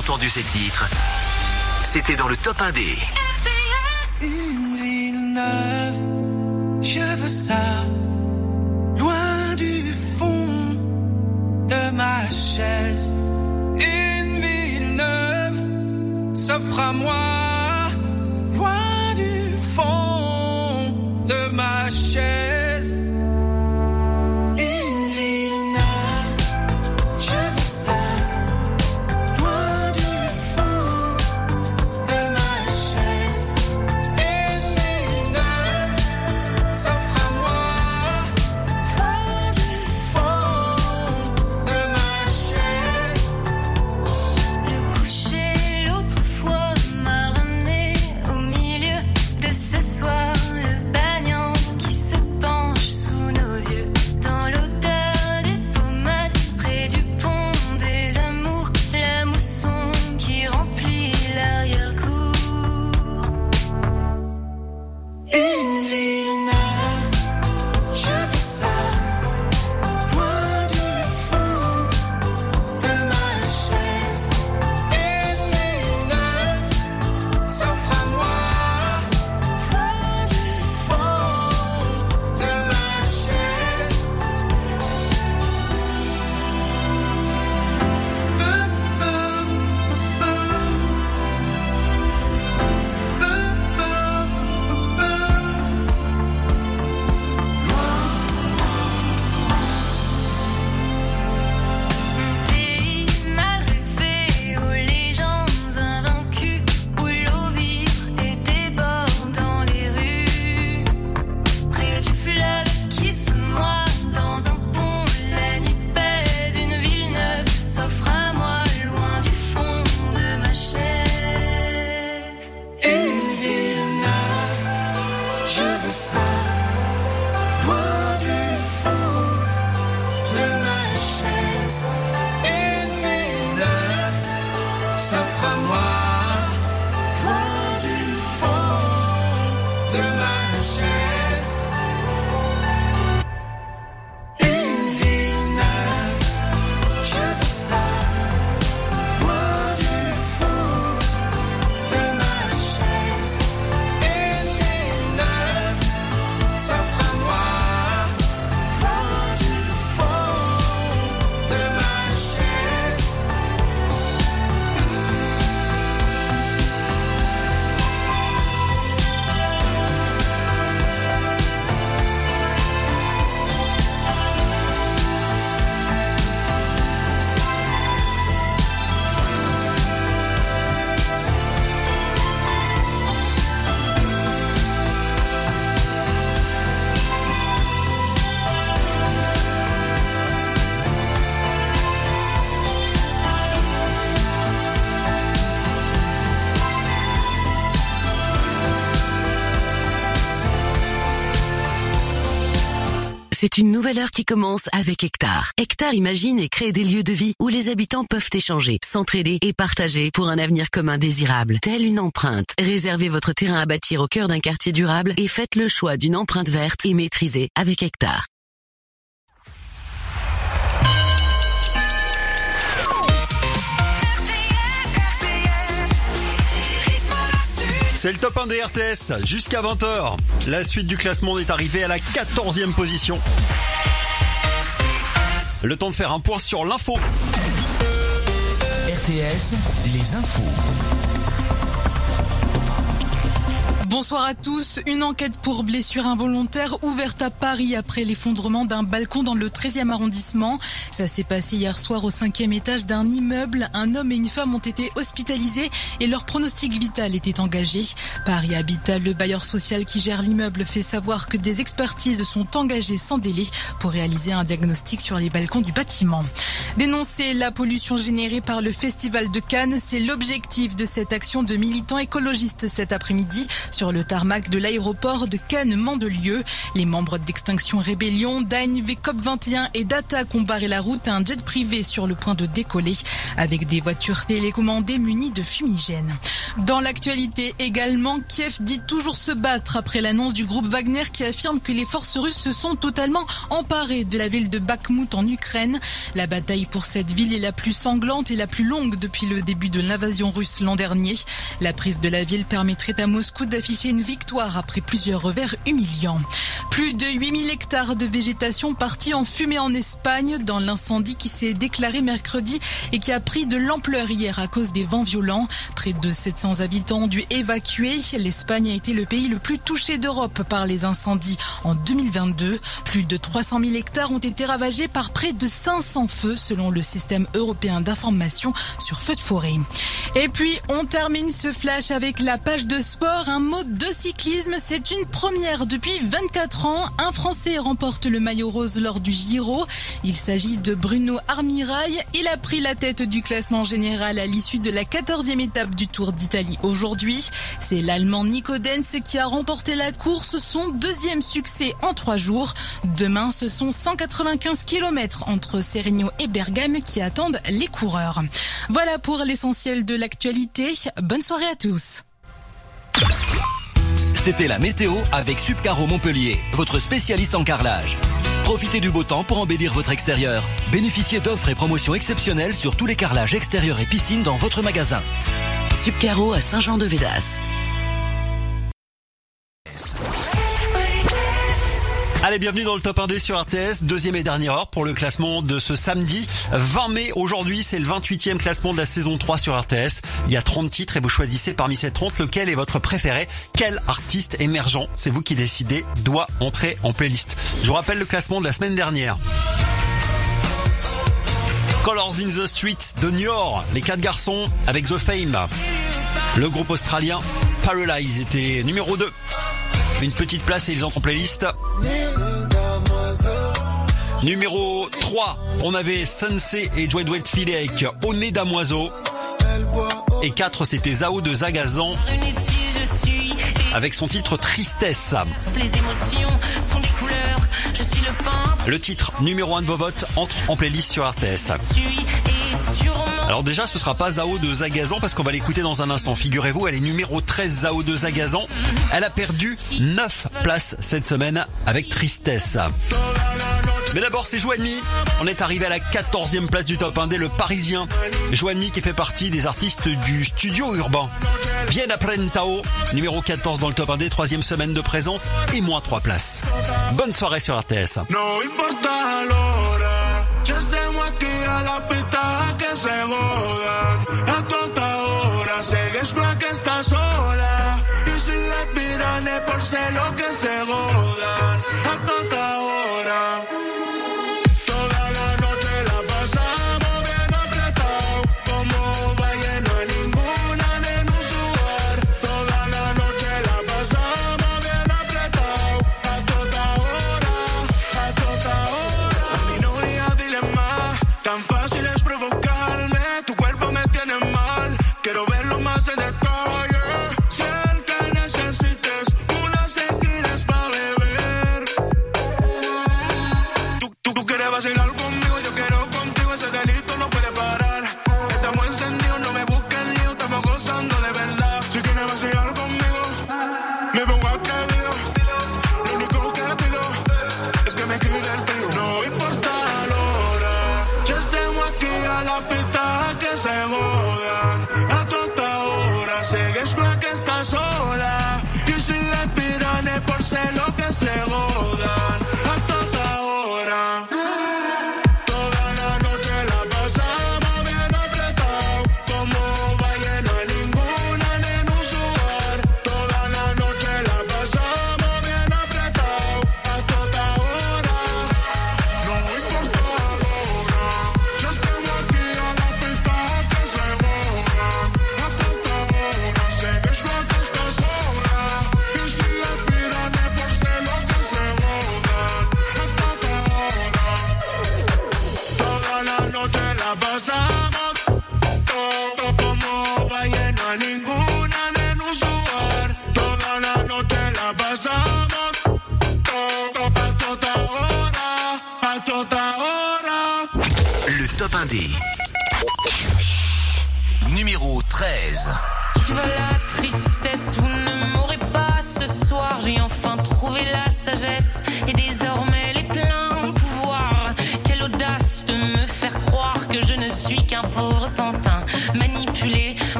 entendu ces titres, c'était dans le top 1D. Une ville neuve, je veux ça, loin du fond de ma chaise. Une ville neuve s'offre à moi, C'est une nouvelle heure qui commence avec Hectare. Hectare imagine et crée des lieux de vie où les habitants peuvent échanger, s'entraider et partager pour un avenir commun désirable. Telle une empreinte. Réservez votre terrain à bâtir au cœur d'un quartier durable et faites le choix d'une empreinte verte et maîtrisée avec Hectare. C'est le top 1 des RTS jusqu'à 20h. La suite du classement est arrivée à la 14e position. Le temps de faire un point sur l'info. RTS, les infos. Bonsoir à tous. Une enquête pour blessure involontaire ouverte à Paris après l'effondrement d'un balcon dans le 13e arrondissement. Ça s'est passé hier soir au cinquième étage d'un immeuble. Un homme et une femme ont été hospitalisés et leur pronostic vital était engagé. Paris Habitat, le bailleur social qui gère l'immeuble, fait savoir que des expertises sont engagées sans délai pour réaliser un diagnostic sur les balcons du bâtiment. Dénoncer la pollution générée par le Festival de Cannes, c'est l'objectif de cette action de militants écologistes cet après-midi sur le tarmac de l'aéroport de Cannes-Mandelieu. Les membres d'Extinction Rébellion, d'ANV COP21 et d'Attaque ont barré la route à un jet privé sur le point de décoller avec des voitures télécommandées munies de fumigènes. Dans l'actualité également, Kiev dit toujours se battre après l'annonce du groupe Wagner qui affirme que les forces russes se sont totalement emparées de la ville de Bakhmut en Ukraine. La bataille pour cette ville est la plus sanglante et la plus longue depuis le début de l'invasion russe l'an dernier. La prise de la ville permettrait à Moscou d'afficher une victoire après plusieurs revers humiliants. Plus de 8000 hectares de végétation partis en fumée en Espagne dans l'incendie qui s'est déclaré mercredi et qui a pris de l'ampleur hier à cause des vents violents. Près de 700 habitants ont dû évacuer. L'Espagne a été le pays le plus touché d'Europe par les incendies en 2022. Plus de 300 000 hectares ont été ravagés par près de 500 feux selon le système européen d'information sur feux de forêt. Et puis on termine ce flash avec la page de sport. Un mot de cyclisme, c'est une première depuis 24 ans. Un Français remporte le maillot rose lors du Giro. Il s'agit de Bruno Armirail. Il a pris la tête du classement général à l'issue de la 14e étape du Tour d'Italie aujourd'hui. C'est l'Allemand Nico Denz qui a remporté la course, son deuxième succès en trois jours. Demain, ce sont 195 km entre Serigno et Bergame qui attendent les coureurs. Voilà pour l'essentiel de l'actualité. Bonne soirée à tous. C'était la météo avec Subcaro Montpellier, votre spécialiste en carrelage. Profitez du beau temps pour embellir votre extérieur. Bénéficiez d'offres et promotions exceptionnelles sur tous les carrelages extérieurs et piscines dans votre magasin. Subcaro à Saint-Jean-de-Védas. Allez, bienvenue dans le top 1D sur RTS, deuxième et dernière heure pour le classement de ce samedi 20 mai. Aujourd'hui, c'est le 28e classement de la saison 3 sur RTS. Il y a 30 titres et vous choisissez parmi ces 30 lequel est votre préféré. Quel artiste émergent, c'est vous qui décidez, doit entrer en playlist. Je vous rappelle le classement de la semaine dernière. Colors in the Street de Niort, les quatre garçons avec The Fame. Le groupe australien Paralyze était numéro 2. Une petite place et ils entrent en playlist. Numéro 3, on avait Sensei et Dwight Philly avec Au nez damoiseau. Et 4, c'était Zao de Zagazan avec son titre Tristesse. Les émotions sont des couleurs, je suis le peintre, Le titre numéro 1 de vos votes entre en playlist sur RTS. Alors déjà, ce sera pas Zao de Zagazan parce qu'on va l'écouter dans un instant. Figurez-vous, elle est numéro 13 Zao de Zagazan. Elle a perdu 9 places cette semaine avec tristesse. Mais d'abord, c'est Joanny. On est arrivé à la 14e place du top 1D, le parisien. Joanny qui fait partie des artistes du studio urbain. Bien après Tao, numéro 14 dans le top 1D, troisième semaine de présence et moins 3 places. Bonne soirée sur RTS.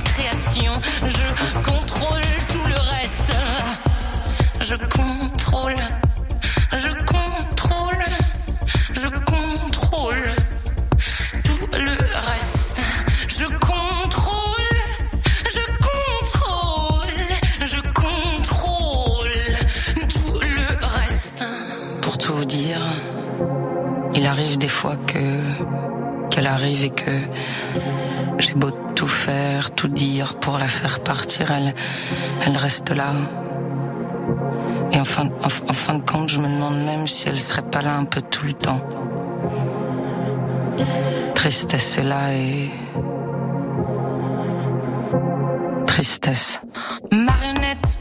création. Je la faire partir, elle, elle reste là. Et en fin, en, en fin de compte, je me demande même si elle serait pas là un peu tout le temps. Tristesse est là et. Tristesse. Marionnette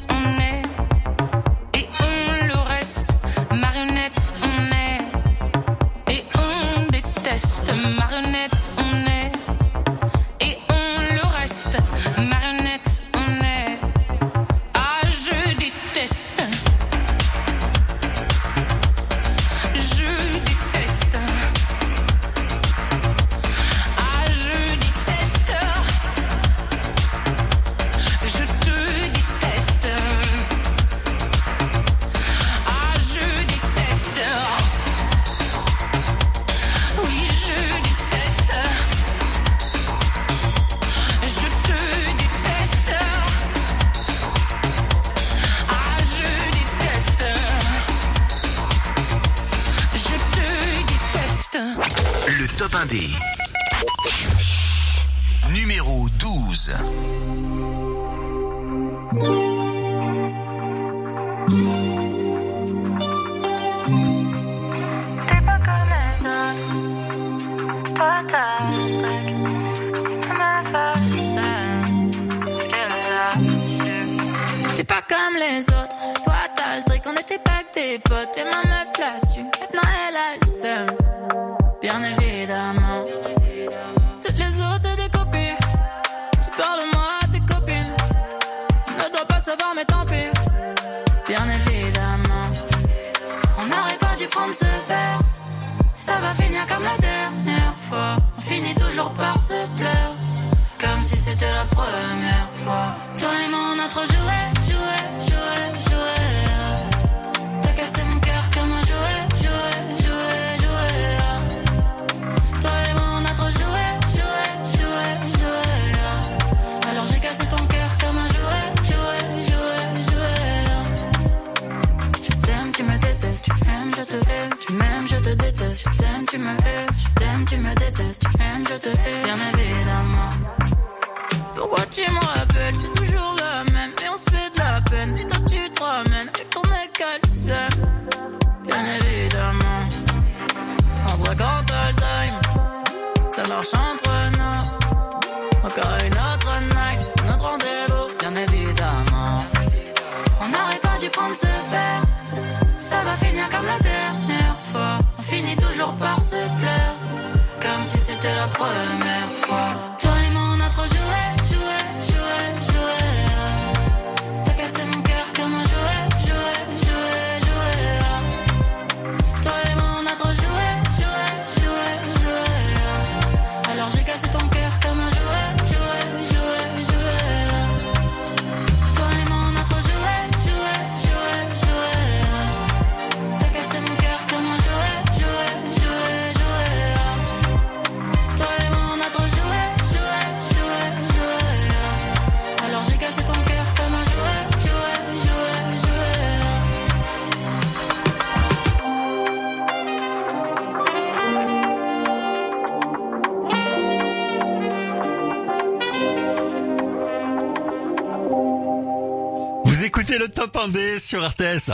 1D sur RTS.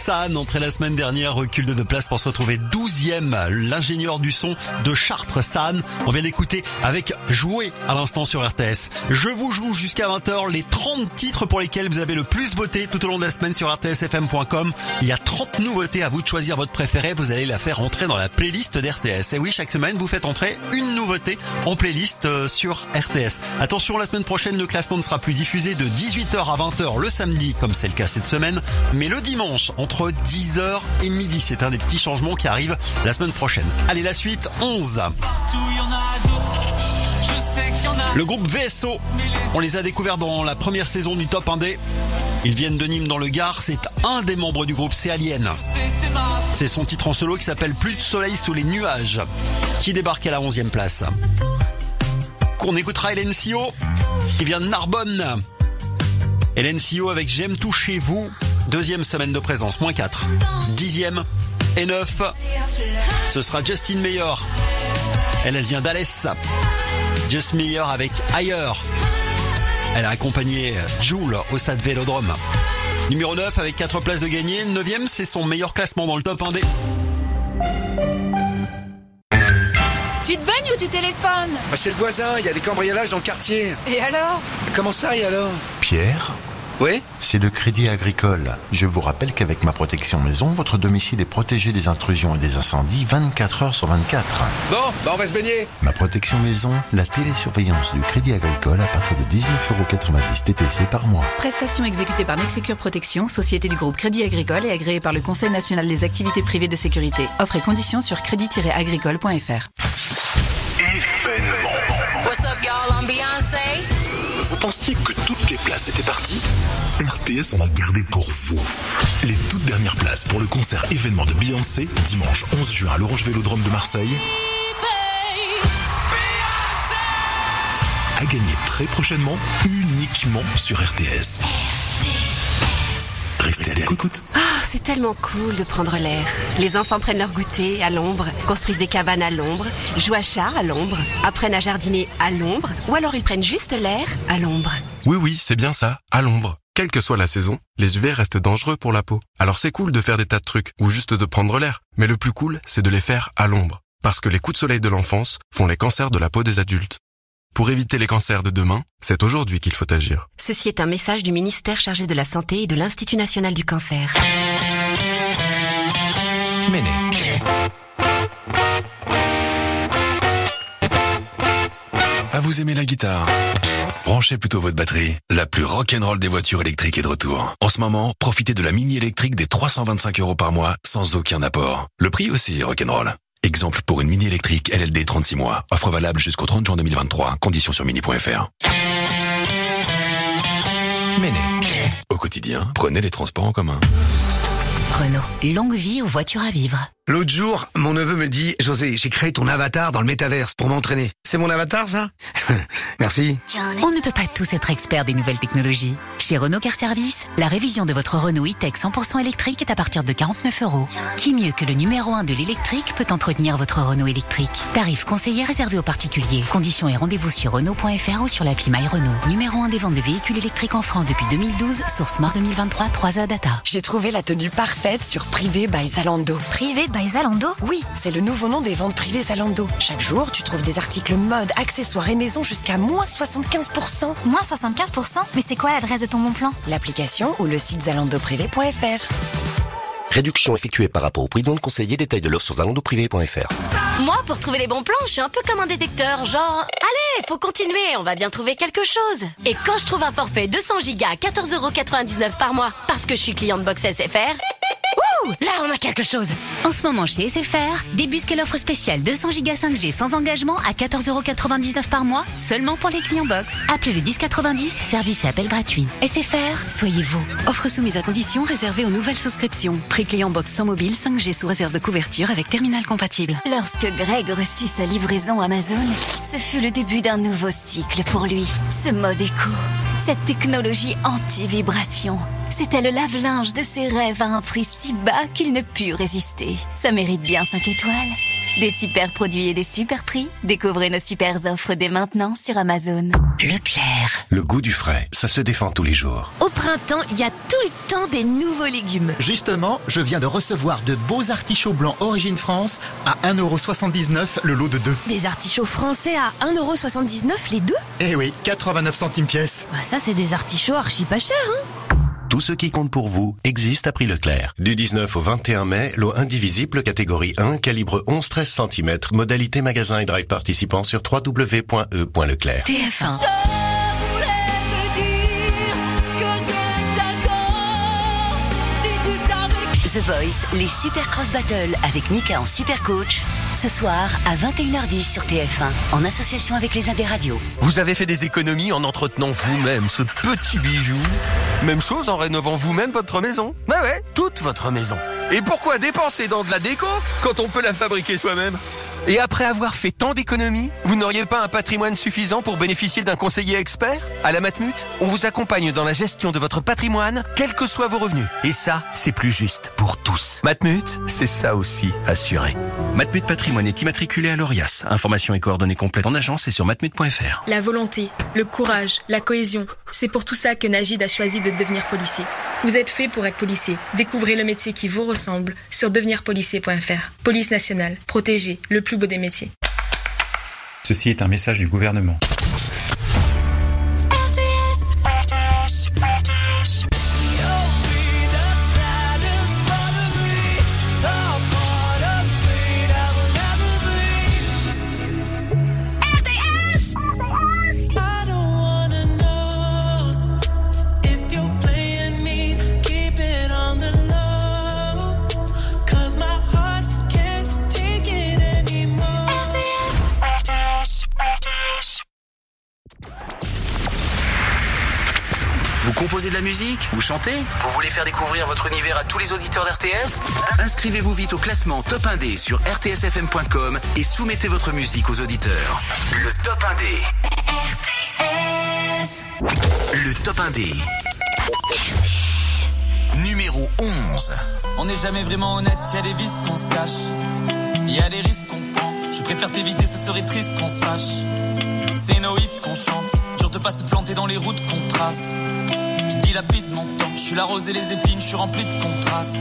San, entré la semaine dernière, recule de deux places pour se retrouver 12e. L'ingénieur du son de Chartres, San. On vient l'écouter avec Jouer à l'instant sur RTS. Je vous joue jusqu'à 20h les 30 titres pour lesquels vous avez le plus voté tout au long de la semaine sur rtsfm.com. Il y a 30 nouveautés à vous de choisir votre préféré. Vous allez la faire entrer dans la playlist d'RTS. Et oui, chaque semaine, vous faites entrer une nouveauté en playlist euh, sur RTS. Attention, la semaine prochaine, le classement ne sera plus diffusé de 18h à 20h le samedi, comme c'est le cas cette semaine, mais le dimanche, 10h et midi. C'est un des petits changements qui arrivent la semaine prochaine. Allez, la suite, 11. Le groupe VSO, on les a découverts dans la première saison du Top 1D. Ils viennent de Nîmes dans le Gard, c'est un des membres du groupe, c'est Alien. C'est son titre en solo qui s'appelle Plus de soleil sous les nuages, qui débarque à la 11e place. Qu'on écoutera Hélène Sio, qui vient de Narbonne. Hélène Sio avec J'aime toucher vous, deuxième semaine de présence, moins 4. Dixième et 9, ce sera Justin Meyer. Elle, elle vient d'Alès. Just Meyer avec Ailleurs. Elle a accompagné Joule au stade Vélodrome. Numéro 9 avec 4 places de gagné. 9ème, c'est son meilleur classement dans le top 1D. Tu te baignes ou tu téléphones? Bah, c'est le voisin, il y a des cambriolages dans le quartier. Et alors? Comment ça et alors? Pierre? Oui C'est le Crédit Agricole. Je vous rappelle qu'avec ma protection maison, votre domicile est protégé des intrusions et des incendies 24 heures sur 24. Bon, bah on va se baigner. Ma protection maison, la télésurveillance du Crédit Agricole à partir de 19,90€ TTC par mois. Prestation exécutée par Nexecure Protection, société du groupe Crédit Agricole et agréée par le Conseil national des activités privées de sécurité. Offre et conditions sur crédit-agricole.fr. pensiez que toutes les places étaient parties RTS en a gardé pour vous. Les toutes dernières places pour le concert événement de Beyoncé, dimanche 11 juin à l'Orange Vélodrome de Marseille. À gagner très prochainement, uniquement sur RTS. Restez à l'écoute. Ah, c'est tellement cool de prendre l'air. Les enfants prennent leur goûter à l'ombre, construisent des cabanes à l'ombre, jouent à chat à l'ombre, apprennent à jardiner à l'ombre, ou alors ils prennent juste l'air à l'ombre. Oui, oui, c'est bien ça, à l'ombre. Quelle que soit la saison, les UV restent dangereux pour la peau. Alors c'est cool de faire des tas de trucs, ou juste de prendre l'air. Mais le plus cool, c'est de les faire à l'ombre. Parce que les coups de soleil de l'enfance font les cancers de la peau des adultes. Pour éviter les cancers de demain, c'est aujourd'hui qu'il faut agir. Ceci est un message du ministère chargé de la Santé et de l'Institut national du cancer. Méné. Ah, vous aimez la guitare Branchez plutôt votre batterie. La plus rock'n'roll des voitures électriques est de retour. En ce moment, profitez de la mini électrique des 325 euros par mois sans aucun apport. Le prix aussi est rock'n'roll. Exemple pour une mini électrique LLD 36 mois. Offre valable jusqu'au 30 juin 2023. Conditions sur mini.fr. Méné. Au quotidien, prenez les transports en commun. Renault, longue vie aux voitures à vivre. L'autre jour, mon neveu me dit, José, j'ai créé ton avatar dans le métaverse pour m'entraîner. C'est mon avatar, ça (laughs) Merci. On ne peut pas tous être experts des nouvelles technologies. Chez Renault Car Service, la révision de votre Renault e-tech 100% électrique est à partir de 49 euros. Qui mieux que le numéro 1 de l'électrique peut entretenir votre Renault électrique? Tarif conseillé réservé aux particuliers. Conditions et rendez-vous sur Renault.fr ou sur l'appli My Renault. Numéro 1 des ventes de véhicules électriques en France depuis 2012 sur Smart 2023 3A Data. J'ai trouvé la tenue parfaite sur Privé by Zalando. Privé by Zalando Oui, c'est le nouveau nom des ventes privées Zalando. Chaque jour, tu trouves des articles mode, accessoires et maison jusqu'à moins 75%. Moins 75% Mais c'est quoi l'adresse de ton bon plan? L'application ou le site zalandoprivé.fr. Réduction effectuée par rapport au prix non conseillé. Détail de l'offre sur zalandoprivé.fr. Moi, pour trouver les bons plans, je suis un peu comme un détecteur, genre, allez, faut continuer, on va bien trouver quelque chose. Et quand je trouve un forfait 200 gigas à 14,99€ par mois, parce que je suis client de Box SFR, Là on a quelque chose. En ce moment chez SFR, débusquez l'offre spéciale 200 Go 5G sans engagement à 14,99€ par mois, seulement pour les clients box. Appelez le 1090, service et appel gratuit. SFR, soyez vous. Offre soumise à condition réservée aux nouvelles souscriptions. Prix client box sans mobile 5G sous réserve de couverture avec terminal compatible. Lorsque Greg reçut sa livraison Amazon, ce fut le début d'un nouveau cycle pour lui. Ce mode éco, cette technologie anti-vibration. C'était le lave-linge de ses rêves à un prix si bas qu'il ne put résister. Ça mérite bien 5 étoiles. Des super produits et des super prix. Découvrez nos super offres dès maintenant sur Amazon. Leclerc. Le goût du frais, ça se défend tous les jours. Au printemps, il y a tout le temps des nouveaux légumes. Justement, je viens de recevoir de beaux artichauts blancs Origine France à 1,79€ le lot de deux. Des artichauts français à 1,79€ les deux? Eh oui, 89 centimes pièce. Bah ça, c'est des artichauts archi pas chers, hein Tout ce qui compte pour vous existe à prix Leclerc. Du 19 au 21 mai, lot indivisible catégorie 1, calibre 11-13 cm, modalité magasin et drive participant sur www.e.leclerc. TF1. The Voice, les Super Cross Battle avec Mika en Super Coach. Ce soir à 21h10 sur TF1, en association avec les Indes Radio. Vous avez fait des économies en entretenant vous-même ce petit bijou. Même chose en rénovant vous-même votre maison. Bah ouais, toute votre maison. Et pourquoi dépenser dans de la déco quand on peut la fabriquer soi-même Et après avoir fait tant d'économies, vous n'auriez pas un patrimoine suffisant pour bénéficier d'un conseiller expert À la Matmut, on vous accompagne dans la gestion de votre patrimoine, quels que soient vos revenus. Et ça, c'est plus juste pour tous. Matmut, c'est ça aussi, assuré. Matmut Patrimoine est immatriculé à l'ORIAS. Informations et coordonnées complètes en agence et sur matmut.fr. La volonté, le courage, la cohésion. C'est pour tout ça que Najid a choisi de devenir policier. Vous êtes fait pour être policier. Découvrez le métier qui vous ressemble sur devenirpolicier.fr. Police nationale, protégée, le plus beau des métiers. Ceci est un message du gouvernement. Composez de la musique Vous chantez Vous voulez faire découvrir votre univers à tous les auditeurs d'RTS Inscrivez-vous vite au classement Top 1D sur rtsfm.com et soumettez votre musique aux auditeurs. Le Top 1D. Le Top 1D. Numéro 11. On n'est jamais vraiment honnête, y a des vices qu'on se cache. Y a des risques qu'on prend. Je préfère t'éviter, ce serait triste qu'on se fâche. C'est nos ifs qu'on chante. Dur de pas se planter dans les routes qu'on trace. Je dilapide mon temps. Je suis la rose et les épines, je suis rempli de contrastes.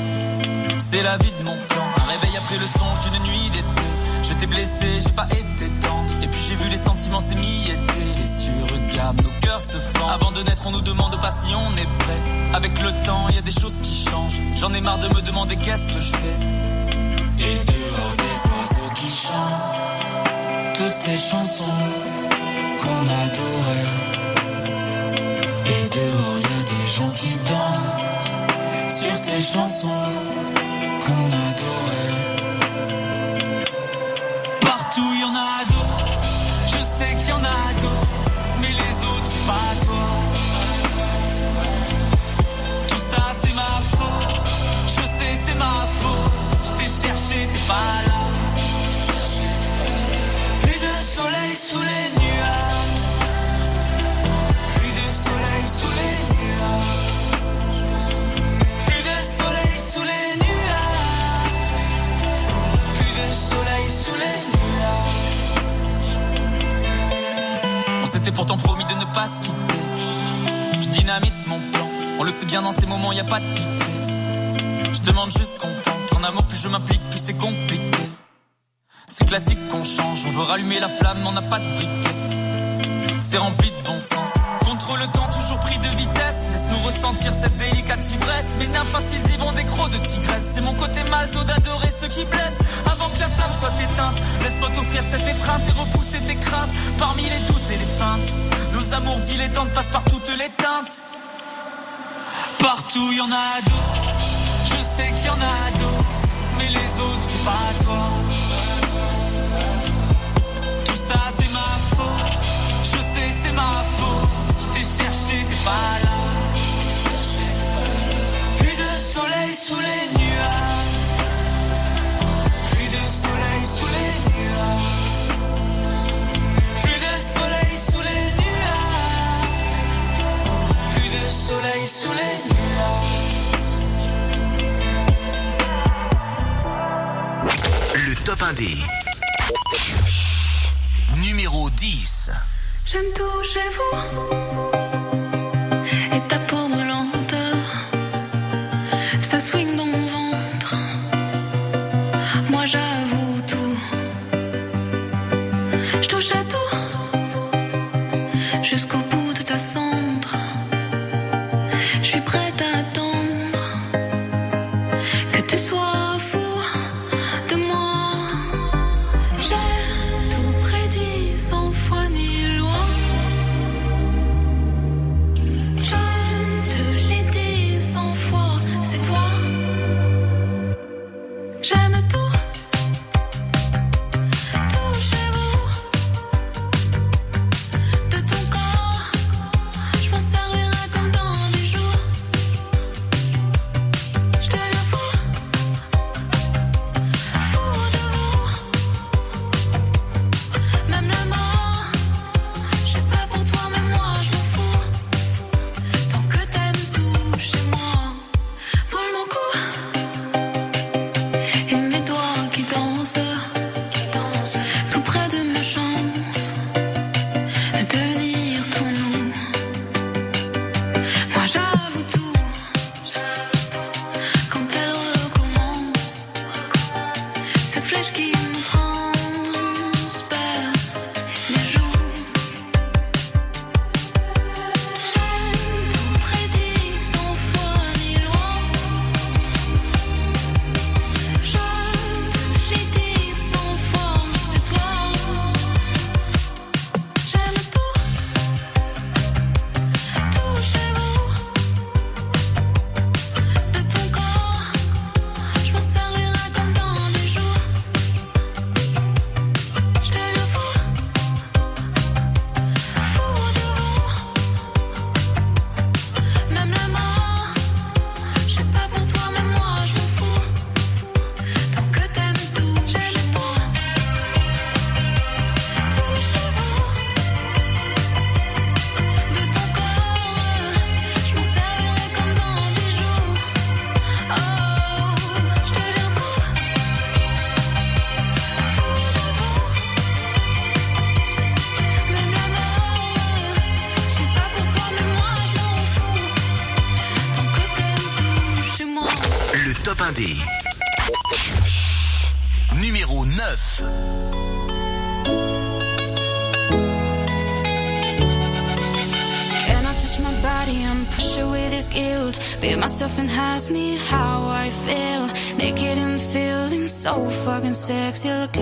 C'est la vie de mon plan. Un réveil après le songe d'une nuit d'été. Je t'ai blessé, j'ai pas été tendre. Et puis j'ai vu les sentiments s'émietter. Les cieux regardent, nos cœurs se fendent. Avant de naître, on nous demande pas si on est prêt. Avec le temps, y a des choses qui changent. J'en ai marre de me demander qu'est-ce que je fais. Et dehors des oiseaux qui chantent toutes ces chansons qu'on adorait. Et dehors y gens qui dansent sur ces chansons qu'on adorait. Partout y en a d'autres, je sais qu'il y en a d'autres, mais les autres c'est pas toi. Tout ça c'est ma faute, je sais c'est ma faute. Je t'ai cherché, t'es pas là. Plus de soleil sous les s'était pourtant promis de ne pas se quitter. Je dynamite mon plan. On le sait bien dans ces moments, y a pas de pitié. Je demande juste qu'on tente. En amour, plus je m'implique, plus c'est compliqué. C'est classique qu'on change. On veut rallumer la flamme, on n'a pas de briquet. C'est rempli de bon sens. Contre le temps, toujours pris de vitesse. Laisse-nous ressentir cette délicate ivresse. Mes nymphes incisives ont des crocs de tigresse. C'est mon côté maso d'adorer ceux qui blessent. Avant que la flamme soit éteinte, laisse-moi t'offrir cette étreinte et repousser tes craintes. Parmi les doutes et les feintes, nos amours dilettantes passent par toutes les teintes. Partout y en a d'autres, je sais qu'il y en a d'autres, mais les autres c'est pas toi. C'est ma faute. Je t'ai cherché, t'es pas là. Plus de soleil sous les nuages, plus de soleil sous les nuages, de soleil sous les nuages, de soleil sous les nuages. Le Top indé. Numéro 10. J'aime tout chez vous. Fucking sexy. Look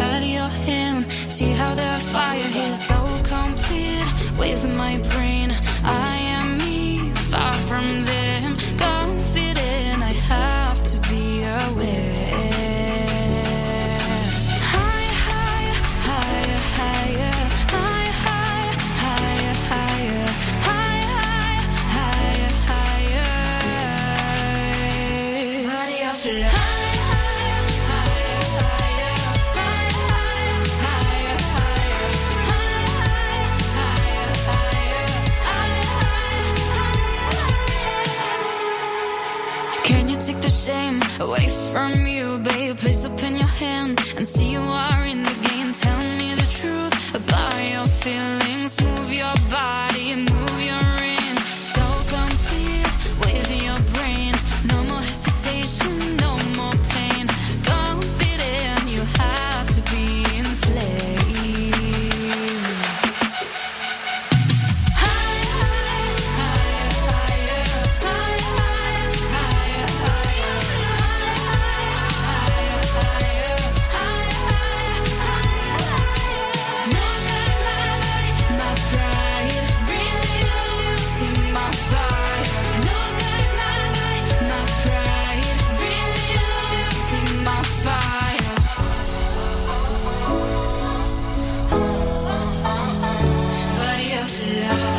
love.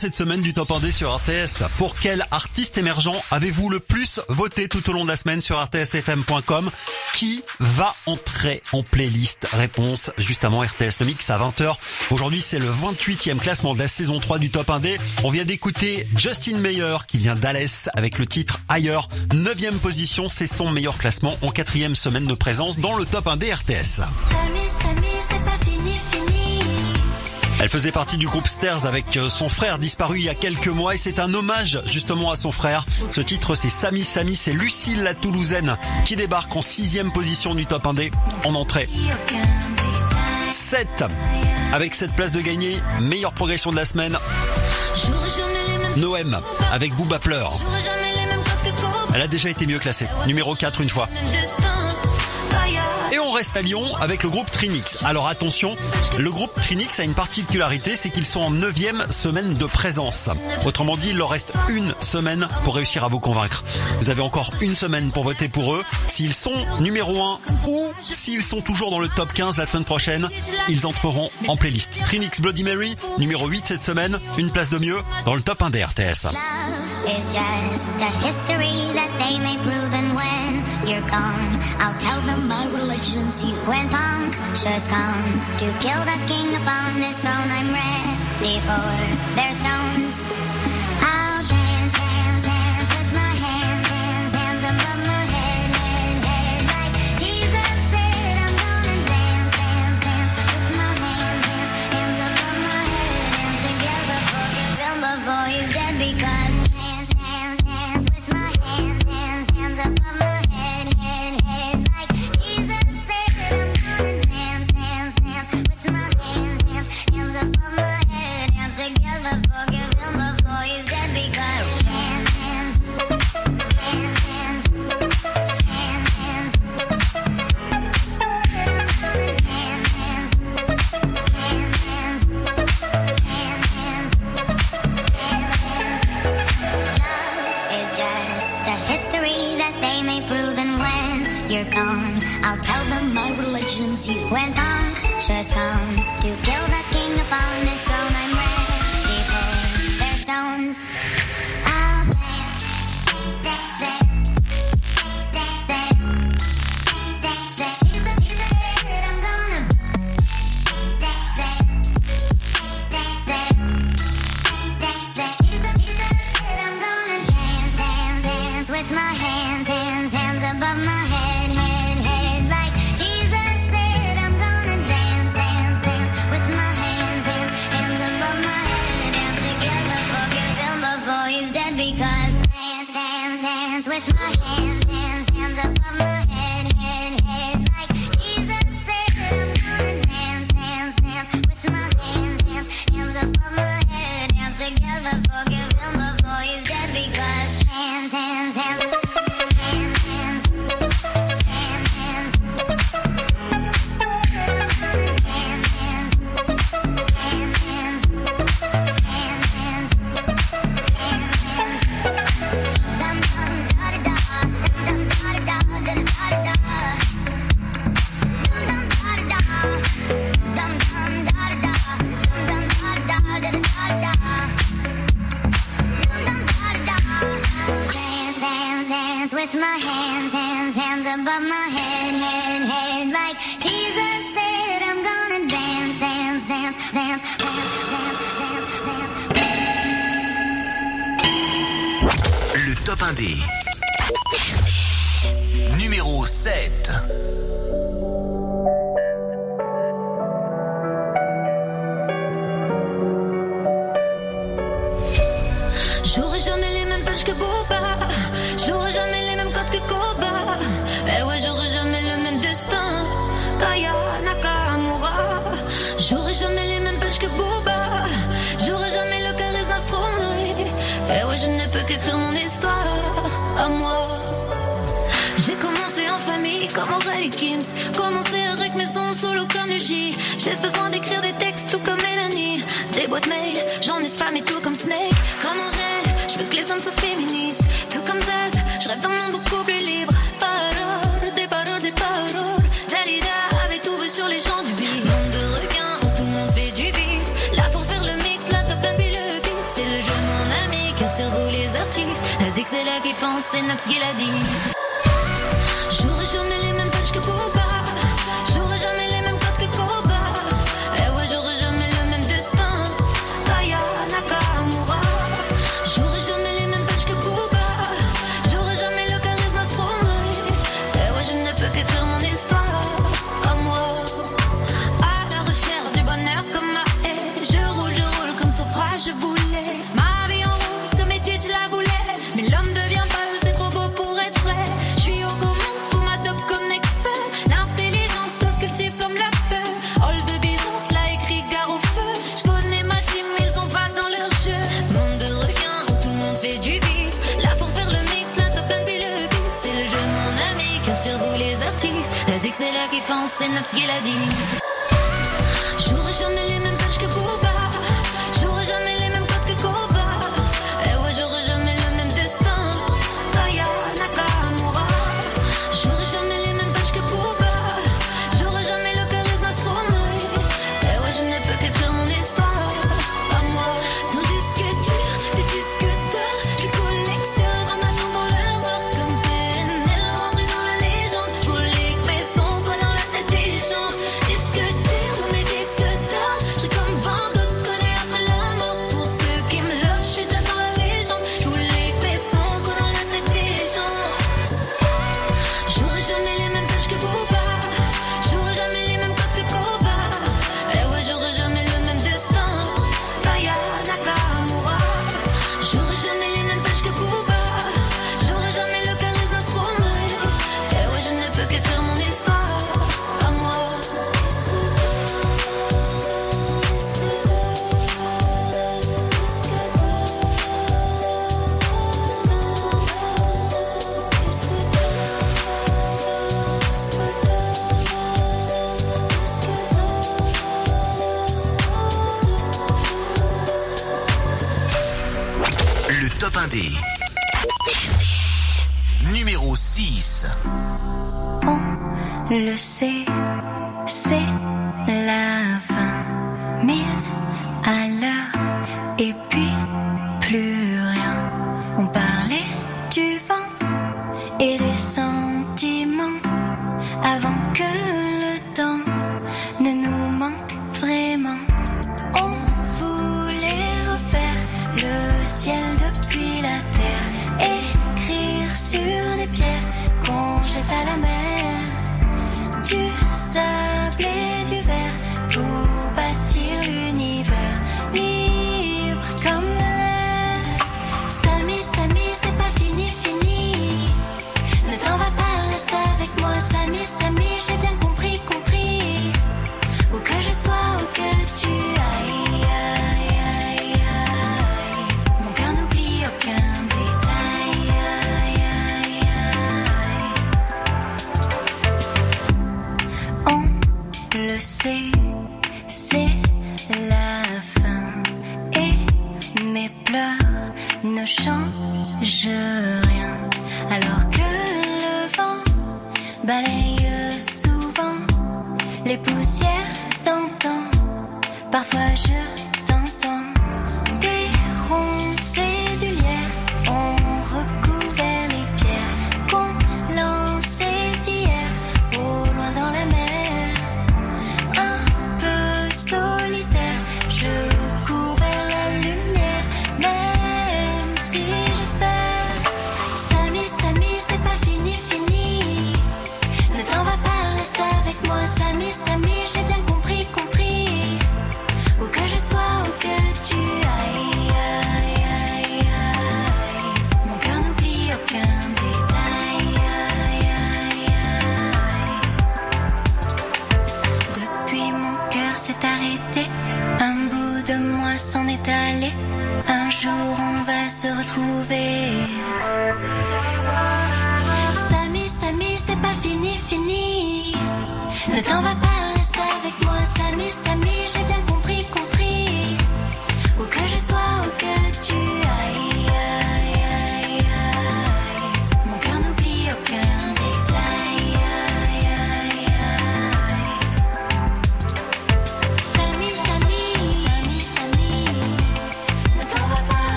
Cette semaine du Top 1D sur RTS Pour quel artiste émergent avez-vous le plus voté tout au long de la semaine sur rtsfm.com Qui va entrer en playlist? Réponse juste avant RTS Le Mix à 20h. Aujourd'hui c'est le 28e classement de la saison 3 du Top 1D. On vient d'écouter Justin Meyer qui vient d'Alès avec le titre Ailleurs. 9e position, c'est son meilleur classement en quatrième semaine de présence dans le Top 1D RTS. Elle faisait partie du groupe Stairs avec euh, son frère disparu il y a quelques mois et c'est un hommage justement à son frère. Ce titre c'est Samy Samy, c'est Lucille la Toulousaine qui débarque en sixième position du top 1D en entrée. 7 avec cette place de gagner, meilleure progression de la semaine. Noem avec Booba Pleur. Elle a déjà été mieux classée, numéro 4 une fois. On reste à Lyon avec le groupe Trinix. Alors attention, le groupe Trinix a une particularité, c'est qu'ils sont en neuvième semaine de présence. Autrement dit, il leur reste une semaine pour réussir à vous convaincre. Vous avez encore une semaine pour voter pour eux. S'ils sont numéro 1 ou s'ils sont toujours dans le top 15 la semaine prochaine, ils entreront en playlist. Trinix Bloody Mary, numéro 8 cette semaine, une place de mieux dans le top 1 des RTS. emergency when punk come to kill the king upon his throne. I'm ready for their stone. 50 went on, sure scums to kill the king upon his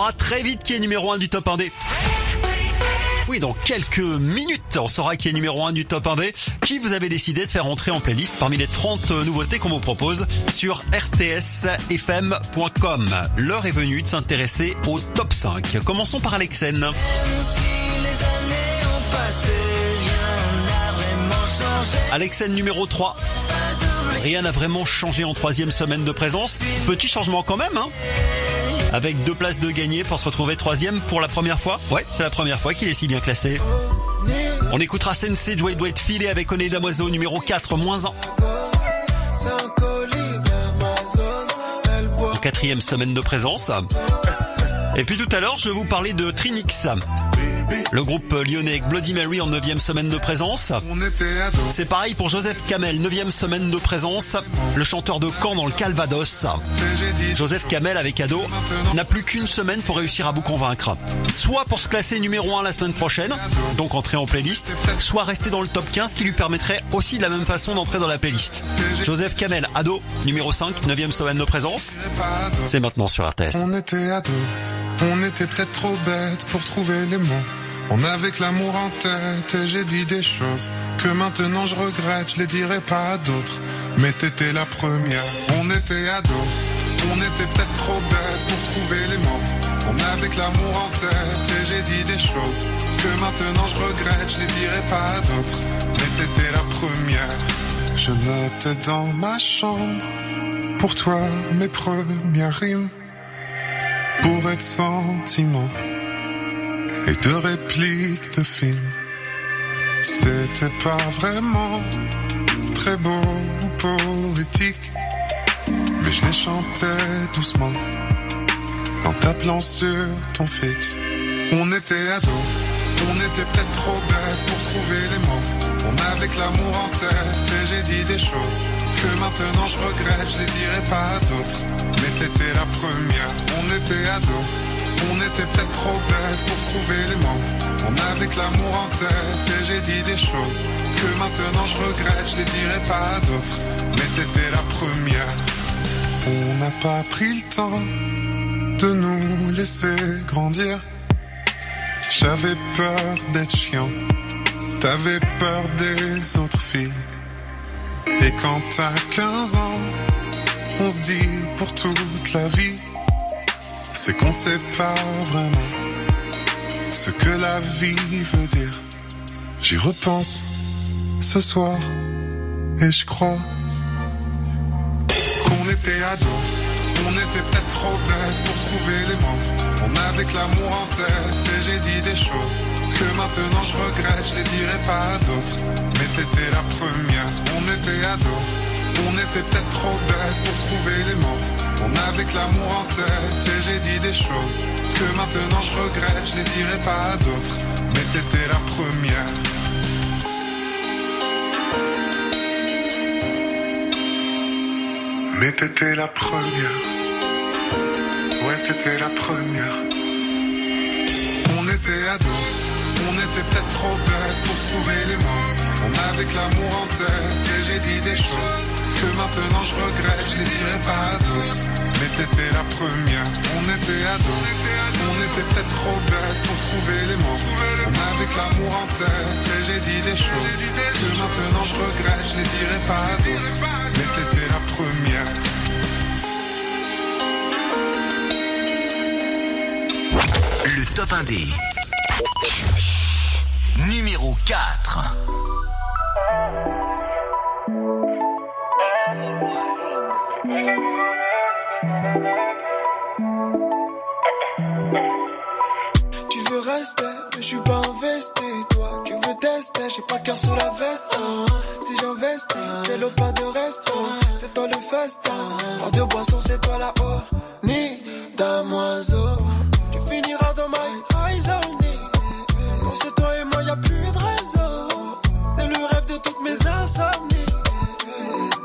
saura très vite qui est numéro 1 du top 1D. Oui, dans quelques minutes, on saura qui est numéro 1 du top 1D, qui vous avez décidé de faire entrer en playlist parmi les 30 nouveautés qu'on vous propose sur rtsfm.com. L'heure est venue de s'intéresser au top 5. Commençons par Alexen. Alexen numéro 3. Rien n'a vraiment changé en troisième semaine de présence. Petit changement quand même, hein avec deux places de gagné pour se retrouver troisième pour la première fois. Ouais, c'est la première fois qu'il est si bien classé. On écoutera Sensei Dwayne Dwayne Filé avec Oné Damoiseau numéro 4, moins 1. En quatrième semaine de présence. Et puis tout à l'heure, je vais vous parler de Trinix. Le groupe lyonnais avec Bloody Mary en 9 semaine de présence. C'est pareil pour Joseph Kamel, 9 semaine de présence. Le chanteur de Caen dans le Calvados. Joseph Kamel avec Ado n'a plus qu'une semaine pour réussir à vous convaincre. Soit pour se classer numéro 1 la semaine prochaine, donc entrer en playlist, soit rester dans le top 15 qui lui permettrait aussi de la même façon d'entrer dans la playlist. Joseph Kamel, Ado, numéro 5, 9 semaine de présence. C'est maintenant sur RTS. On était ados, on était peut-être trop bêtes pour trouver les mots. On avait l'amour en tête et j'ai dit des choses que maintenant je regrette, je les dirai pas à d'autres. Mais t'étais la première, on était ados, on était peut-être trop bêtes pour trouver les mots. On avait que l'amour en tête et j'ai dit des choses que maintenant je regrette, je les dirai pas à d'autres. Mais t'étais la première, je notais dans ma chambre pour toi mes premières rimes pour être sentiment et de répliques de films. C'était pas vraiment très beau ou poétique, mais je les chantais doucement en t'appelant sur ton fixe. On était ados, on était peut-être trop bêtes pour trouver les mots. On avait l'amour en tête et j'ai dit des choses que maintenant je regrette, je les dirai pas à d'autres. Mais t'étais la première, on était ados. On était peut-être trop bêtes pour trouver les mots. On avait l'amour en tête et j'ai dit des choses que maintenant je regrette, je les dirai pas à d'autres. Mais t'étais la première. On n'a pas pris le temps de nous laisser grandir. J'avais peur d'être chiant. T'avais peur des autres filles. Et quand t'as 15 ans, on se dit pour toute la vie c'est qu'on sait pas vraiment ce que la vie veut dire. J'y repense ce soir et je crois qu'on était ados, on était peut-être trop bêtes pour trouver les mots. On avait que l'amour en tête et j'ai dit des choses que maintenant je regrette, je les dirai pas à d'autres. Mais t'étais la première, on était ados, on était peut-être trop bêtes pour trouver les mots. On que l'amour en tête et j'ai dit des choses que maintenant je regrette, je les dirai pas à d'autres. Mais t'étais la première. Mais t'étais la première. Ouais, t'étais la première. On était ados, on était peut-être trop bêtes pour trouver les mots. On que l'amour en tête et j'ai dit des choses que maintenant je regrette, je les dirai pas à d'autres. Mais t'étais la première, on était ados, on était peut-être trop bêtes pour trouver les mots. On avait que l'amour en tête et j'ai dit des choses que maintenant je regrette, je les dirai pas à d'autres. Mais t'étais la première. Le top 1D. Numéro 4. Suis pas investi. Toi, tu veux tester, j'ai pas de cœur sous la veste. hein. Si j'investis, t'es l'autre pas de resto. C'est toi le festin. Hors de boisson, c'est toi là-haut. Ni damoiseau. Tu finiras dans my only. Quand c'est toi et moi, y a plus de réseau. T'es le rêve de toutes mes insomnies.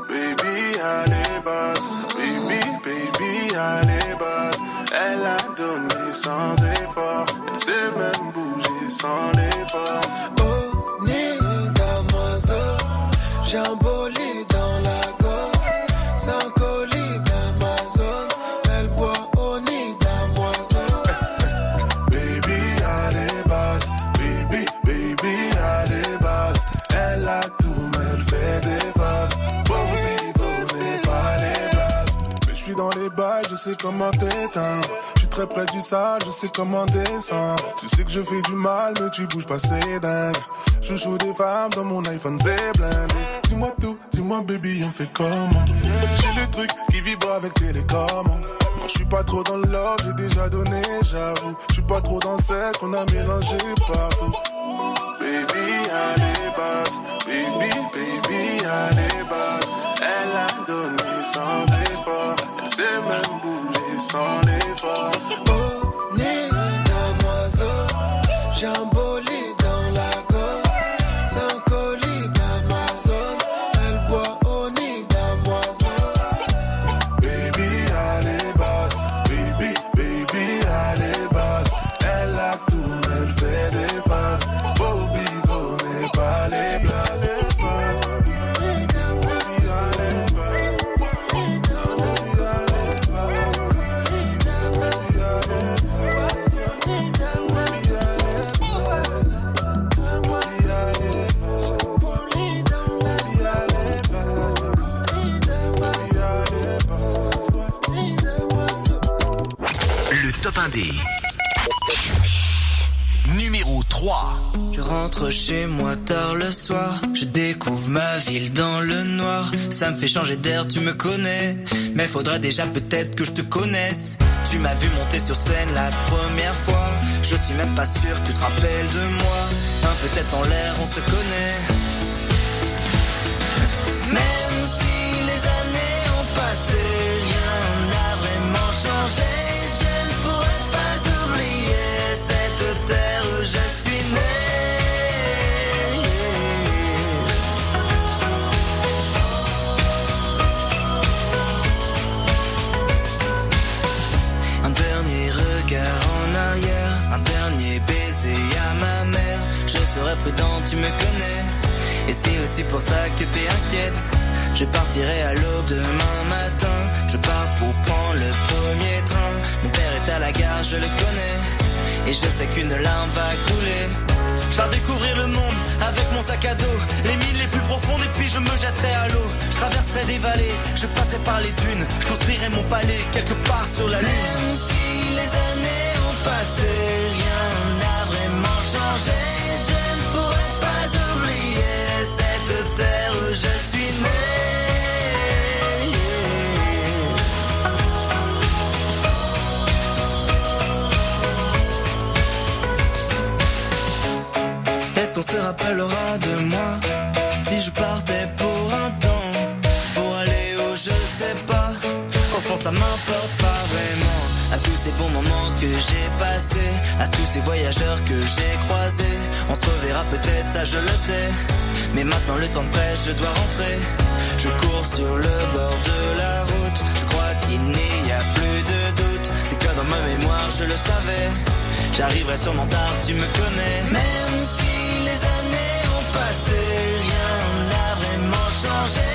Baby, allez, base. Baby, baby, allez, base. Elle a donné sans effort. Elle sait même bouger sans l'effort. Oh, Nina, mademoiselle, j'ai un dans la gorge. Sans colis d'Amazon, elle boit au nid d'amoiselle. baby, à les baby, baby, à les bases. Elle a tout, mais elle fait des vases. Bobby, n'est pas les bases. Mais je suis dans les bails, je sais comment t'éteindre je très près du sale, je sais comment descendre. Tu sais que je fais du mal, mais tu bouges pas, c'est dingue. Chouchou des femmes dans mon iPhone, c'est blindé. Dis-moi tout, dis-moi baby, on fait comment? J'ai le truc qui vibre avec télécommande. Non, je suis pas trop dans love, j'ai déjà donné, j'avoue. Je suis pas trop dans celle qu'on a mélangé partout. Baby, allez, base. Baby, baby, allez, base. Elle a donné sans effort. Elle sait même bouger sans l'effort. Au nez d'un Le top 1 des numéro 3. Je rentre chez moi tard le soir, je découvre ma ville dans le noir. Ça me fait changer d'air, tu me connais. Mais faudra déjà peut-être que je te connaisse. Tu m'as vu monter sur scène la première fois. Je suis même pas sûr que tu te rappelles de moi. Un peu tête en l'air, on se connaît. Même serai prudent, tu me connais. Et c'est aussi pour ça que t'es inquiète. Je partirai à l'aube demain matin. Je pars pour prendre le premier train. Mon père est à la gare, je le connais. Et je sais qu'une larme va couler. Je pars découvrir le monde avec mon sac à dos. Les mines les plus profondes et puis je me jetterai à l'eau. Je traverserai des vallées, je passerai par les dunes. Je construirai mon palais quelque part sur la lune. Même si les années ont passé, Est-ce qu'on se rappellera de moi. Si je partais pour un temps Pour aller où je sais pas. Au fond ça m'importe pas vraiment. À tous ces bons moments que j'ai passés À tous ces voyageurs que j'ai croisés. On se reverra peut-être ça je le sais. Mais maintenant le temps presse je dois rentrer. Je cours sur le bord de la route. Je crois qu'il n'y a plus de doute. C'est que dans ma mémoire je le savais. J'arriverai sûrement tard, tu me connais. Même si passé, rien n'a vraiment changé.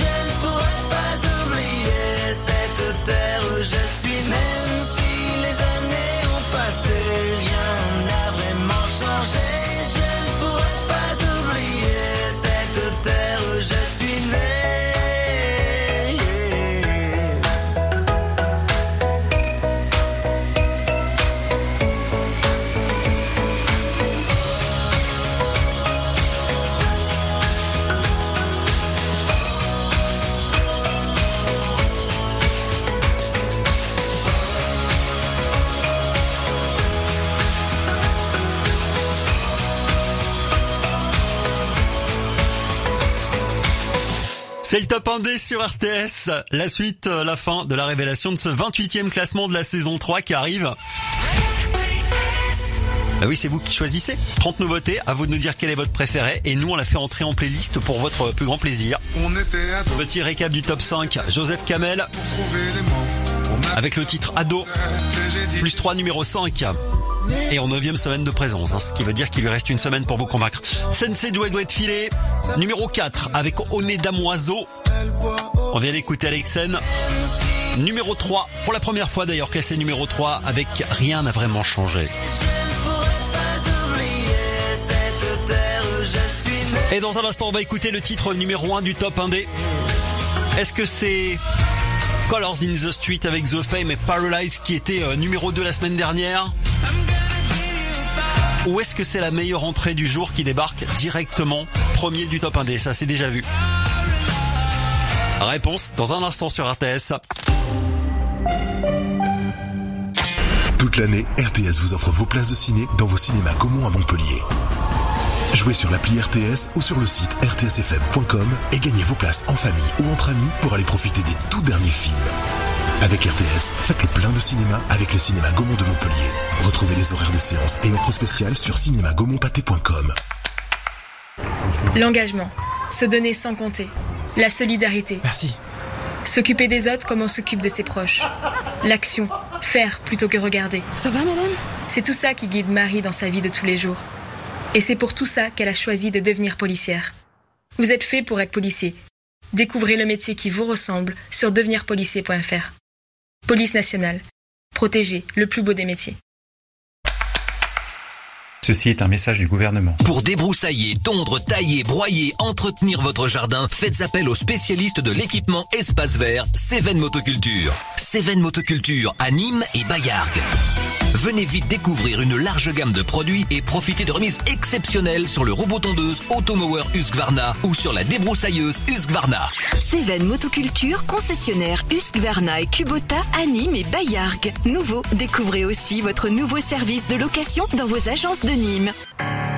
Je ne pourrais pas oublier cette terre où je suis. Même si les années ont passé, rien n'a vraiment changé. C'est le top 1D sur RTS. La suite, euh, la fin de la révélation de ce 28e classement de la saison 3 qui arrive. Ah oui, c'est vous qui choisissez. 30 nouveautés, à vous de nous dire quel est votre préféré et nous on l'a fait entrer en playlist pour votre plus grand plaisir. On était à Petit récap du top 5, Joseph Kamel avec le titre Ado, plus 3 numéro 5. Et en 9 semaine de présence, hein, ce qui veut dire qu'il lui reste une semaine pour vous convaincre. Sensei Doué Doué de filer, numéro 4 avec nez damoiseau. On vient d'écouter Alexen. Numéro 3, pour la première fois d'ailleurs qu'elle numéro 3 avec Rien n'a vraiment changé. Et dans un instant, on va écouter le titre numéro 1 du top 1D. Est-ce que c'est Colors in the Street avec The Fame et Paralyze qui était euh, numéro 2 la semaine dernière? Ou est-ce que c'est la meilleure entrée du jour qui débarque directement premier du top 1D Ça c'est déjà vu. Réponse dans un instant sur RTS. Toute l'année, RTS vous offre vos places de ciné dans vos cinémas Gaumont à Montpellier. Jouez sur l'appli RTS ou sur le site rtsfm.com et gagnez vos places en famille ou entre amis pour aller profiter des tout derniers films. Avec RTS, faites le plein de cinéma avec les cinémas Gaumont de Montpellier. Retrouvez les horaires des séances et offres spéciales sur cinémagaumont-pâté.com. L'engagement. Se donner sans compter. La solidarité. Merci. S'occuper des autres comme on s'occupe de ses proches. L'action. Faire plutôt que regarder. Ça va, madame? C'est tout ça qui guide Marie dans sa vie de tous les jours. Et c'est pour tout ça qu'elle a choisi de devenir policière. Vous êtes fait pour être policier. Découvrez le métier qui vous ressemble sur devenirpolicier.fr. Police nationale. Protéger le plus beau des métiers. Ceci est un message du gouvernement. Pour débroussailler, tondre, tailler, broyer, entretenir votre jardin, faites appel aux spécialistes de l'équipement espace vert, Céven Motoculture. Céven Motoculture à Nîmes et Bayargues. Venez vite découvrir une large gamme de produits et profiter de remises exceptionnelles sur le robot tondeuse Automower Husqvarna ou sur la débroussailleuse Husqvarna. Céven Motoculture, concessionnaire Husqvarna et Kubota à Nîmes et Bayargues. Nouveau, découvrez aussi votre nouveau service de location dans vos agences de Nîmes.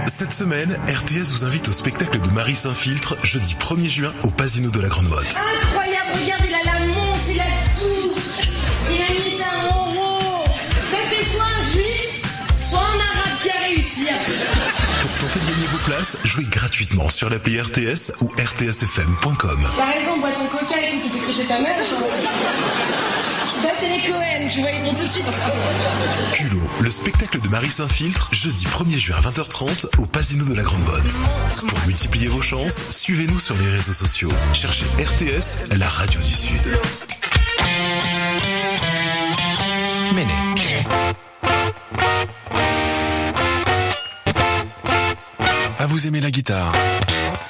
Cette semaine, RTS vous invite au spectacle de Marie Saint-Filtre, jeudi 1er juin au Pasino de la Grande Motte. Incroyable, regarde, il a la montre, il a tout. Il a mis un euro. Ça, c'est soit un juif, soit un arabe qui a réussi à faire. Pour tenter de gagner vos places, jouez gratuitement sur l'appli RTS ou rtsfm.com. T'as raison, bois ton coca et tout, tu chez ta mère. Ça, c'est les Cohen, tu vois, ils sont tout de suite. Culot, le spectacle de Marie Saint-Filtre, jeudi 1er juin à 20h30 au Pasino de la Grande Motte. Pour multiplier vos chances, suivez-nous sur les réseaux sociaux. Cherchez RTS, la radio du Sud. Méné. Ah, vous aimez la guitare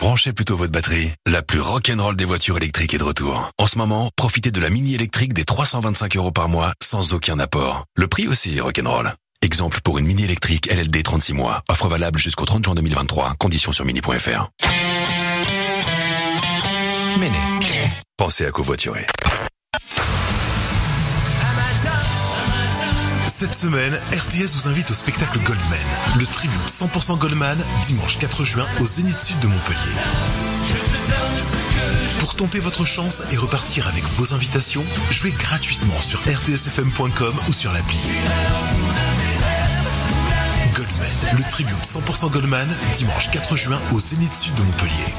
Branchez plutôt votre batterie. La plus rock'n'roll des voitures électriques est de retour. En ce moment, profitez de la mini électrique des 325 euros par mois sans aucun apport. Le prix aussi est rock'n'roll. Exemple pour une mini électrique LLD 36 mois. Offre valable jusqu'au 30 juin 2023. Conditions sur mini.fr. Pensez à covoiturer. Cette semaine, RTS vous invite au spectacle Goldman, le tribute 100% Goldman, dimanche 4 juin au Zénith Sud de Montpellier. Pour tenter votre chance et repartir avec vos invitations, jouez gratuitement sur rtsfm.com ou sur l'appli. Goldman, le tribute 100% Goldman, dimanche 4 juin au Zénith Sud de Montpellier.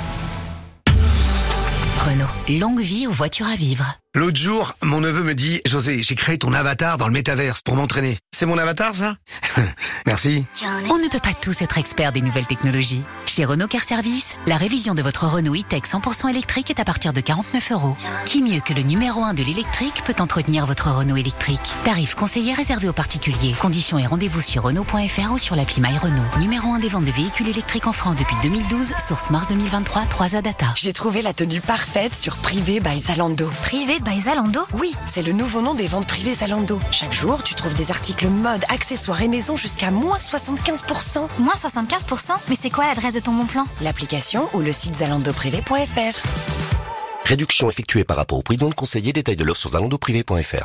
Renault, longue vie aux voitures à vivre. L'autre jour, mon neveu me dit, José, j'ai créé ton avatar dans le métaverse pour m'entraîner. C'est mon avatar, ça (laughs) Merci. On ne peut pas tous être experts des nouvelles technologies. Chez Renault Car Service, la révision de votre Renault e-tech 100% électrique est à partir de 49 euros. Qui mieux que le numéro 1 de l'électrique peut entretenir votre Renault électrique Tarif conseillé réservé aux particuliers. Conditions et rendez-vous sur Renault.fr ou sur l'appli My Renault. Numéro 1 des ventes de véhicules électriques en France depuis 2012, source mars 2023, 3A Data. J'ai trouvé la tenue parfaite sur Privé by Zalando. Privé by Zalando Oui, c'est le nouveau nom des ventes privées Zalando. Chaque jour, tu trouves des articles mode, accessoires et maison jusqu'à moins 75%. Moins 75% Mais c'est quoi l'adresse de ton bon plan L'application ou le site zalandoprivé.fr. Réduction effectuée par rapport au prix de vente conseillé. Détail de l'offre sur zalandoprivé.fr.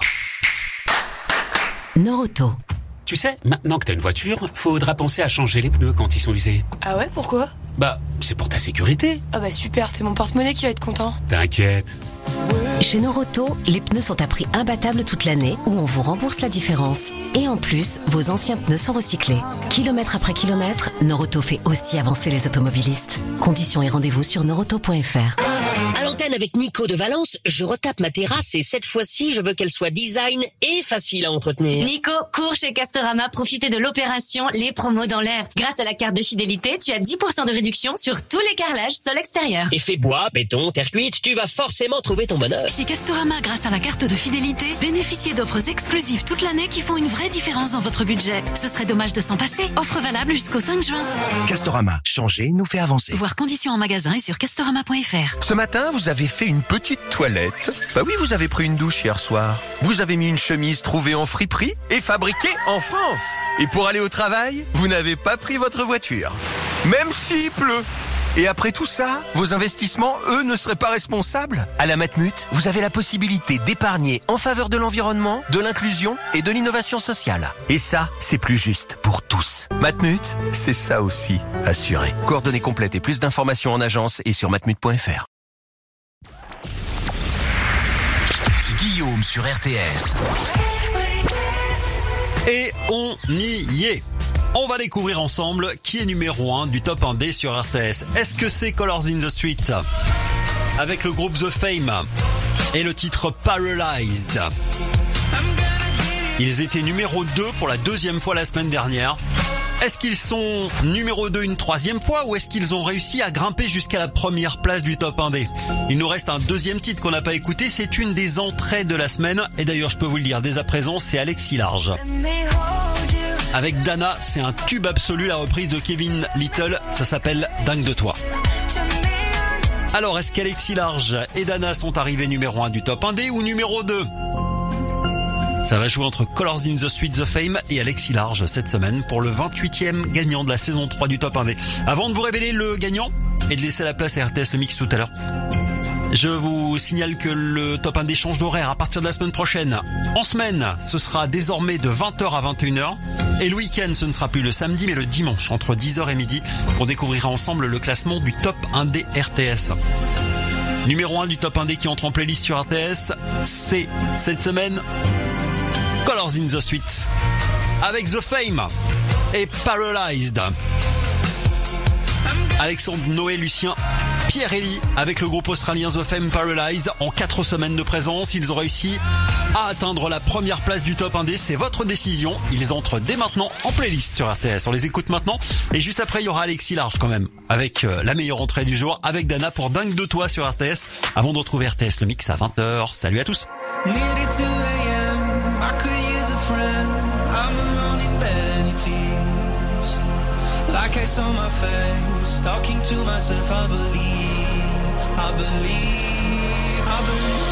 Noroto. Tu sais, maintenant que t'as une voiture, faudra penser à changer les pneus quand ils sont usés. Ah ouais, pourquoi? Bah, c'est pour ta sécurité. Ah bah super, c'est mon porte-monnaie qui va être content. T'inquiète. Chez Noroto, les pneus sont à prix imbattable toute l'année où on vous rembourse la différence. Et en plus, vos anciens pneus sont recyclés. Kilomètre après kilomètre, Noroto fait aussi avancer les automobilistes. Conditions et rendez-vous sur noroto.fr. À l'antenne avec Nico de Valence, je retape ma terrasse et cette fois-ci, je veux qu'elle soit design et facile à entretenir. Nico, cours chez Castorama, profitez de l'opération Les promos dans l'air. Grâce à la carte de fidélité, tu as 10% de réduction sur tous les carrelages sol extérieur. Effet bois, béton, terre cuite, tu vas forcément trouver ton bonheur. Chez Castorama, grâce à la carte de fidélité, bénéficiez d'offres exclusives toute l'année qui font une vraie différence dans votre budget. Ce serait dommage de s'en passer. Offre valable jusqu'au 5 juin. Castorama, changer nous fait avancer. Voir conditions en magasin et sur castorama.fr. Ce matin, vous avez fait une petite toilette. Bah oui, vous avez pris une douche hier soir. Vous avez mis une chemise trouvée en friperie et fabriquée en France. Et pour aller au travail, vous n'avez pas pris votre voiture. Même s'il pleut. Et après tout ça, vos investissements, eux, ne seraient pas responsables? À la Matmut, vous avez la possibilité d'épargner en faveur de l'environnement, de l'inclusion et de l'innovation sociale. Et ça, c'est plus juste pour tous. Matmut, c'est ça aussi, assuré. Coordonnées complètes et plus d'informations en agence et sur matmut.fr. Guillaume sur RTS. Et on y est. On va découvrir ensemble qui est numéro 1 du top 1D sur RTS. Est-ce que c'est Colors in the Street? Avec le groupe The Fame et le titre Paralyzed Ils étaient numéro 2 pour la deuxième fois la semaine dernière. Est-ce qu'ils sont numéro 2 une troisième fois ou est-ce qu'ils ont réussi à grimper jusqu'à la première place du top 1D Il nous reste un deuxième titre qu'on n'a pas écouté, c'est une des entrées de la semaine et d'ailleurs je peux vous le dire dès à présent, c'est Alexis Large. Avec Dana, c'est un tube absolu, la reprise de Kevin Little, ça s'appelle Dingue de toi. Alors, est-ce qu'Alexis Large et Dana sont arrivés numéro 1 du top 1D ou numéro 2 ça va jouer entre Colors in the Streets of Fame et Alexis Large cette semaine pour le 28e gagnant de la saison 3 du Top 1D. Avant de vous révéler le gagnant et de laisser la place à RTS le mix tout à l'heure, je vous signale que le top 1 d'échange d'horaire à partir de la semaine prochaine. En semaine, ce sera désormais de 20h à 21h. Et le week-end, ce ne sera plus le samedi, mais le dimanche, entre 10h et midi, pour découvrir ensemble le classement du top 1D RTS. Numéro 1 du top 1D qui entre en playlist sur RTS, c'est cette semaine Colors in the Street avec The Fame et Paralyzed. Alexandre Noé Lucien Pierre Ellie avec le groupe australien The Fame Paralyzed en 4 semaines de présence. Ils ont réussi à atteindre la première place du top 1D. C'est votre décision. Ils entrent dès maintenant en playlist sur RTS. On les écoute maintenant. Et juste après, il y aura Alexis Large quand même avec euh, la meilleure entrée du jour avec Dana pour Dingue de toi sur RTS. Avant de retrouver RTS le mix à 20h. Salut à tous. Like I saw my face, talking to myself, I believe, I believe, I believe.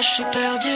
Je suis perdu.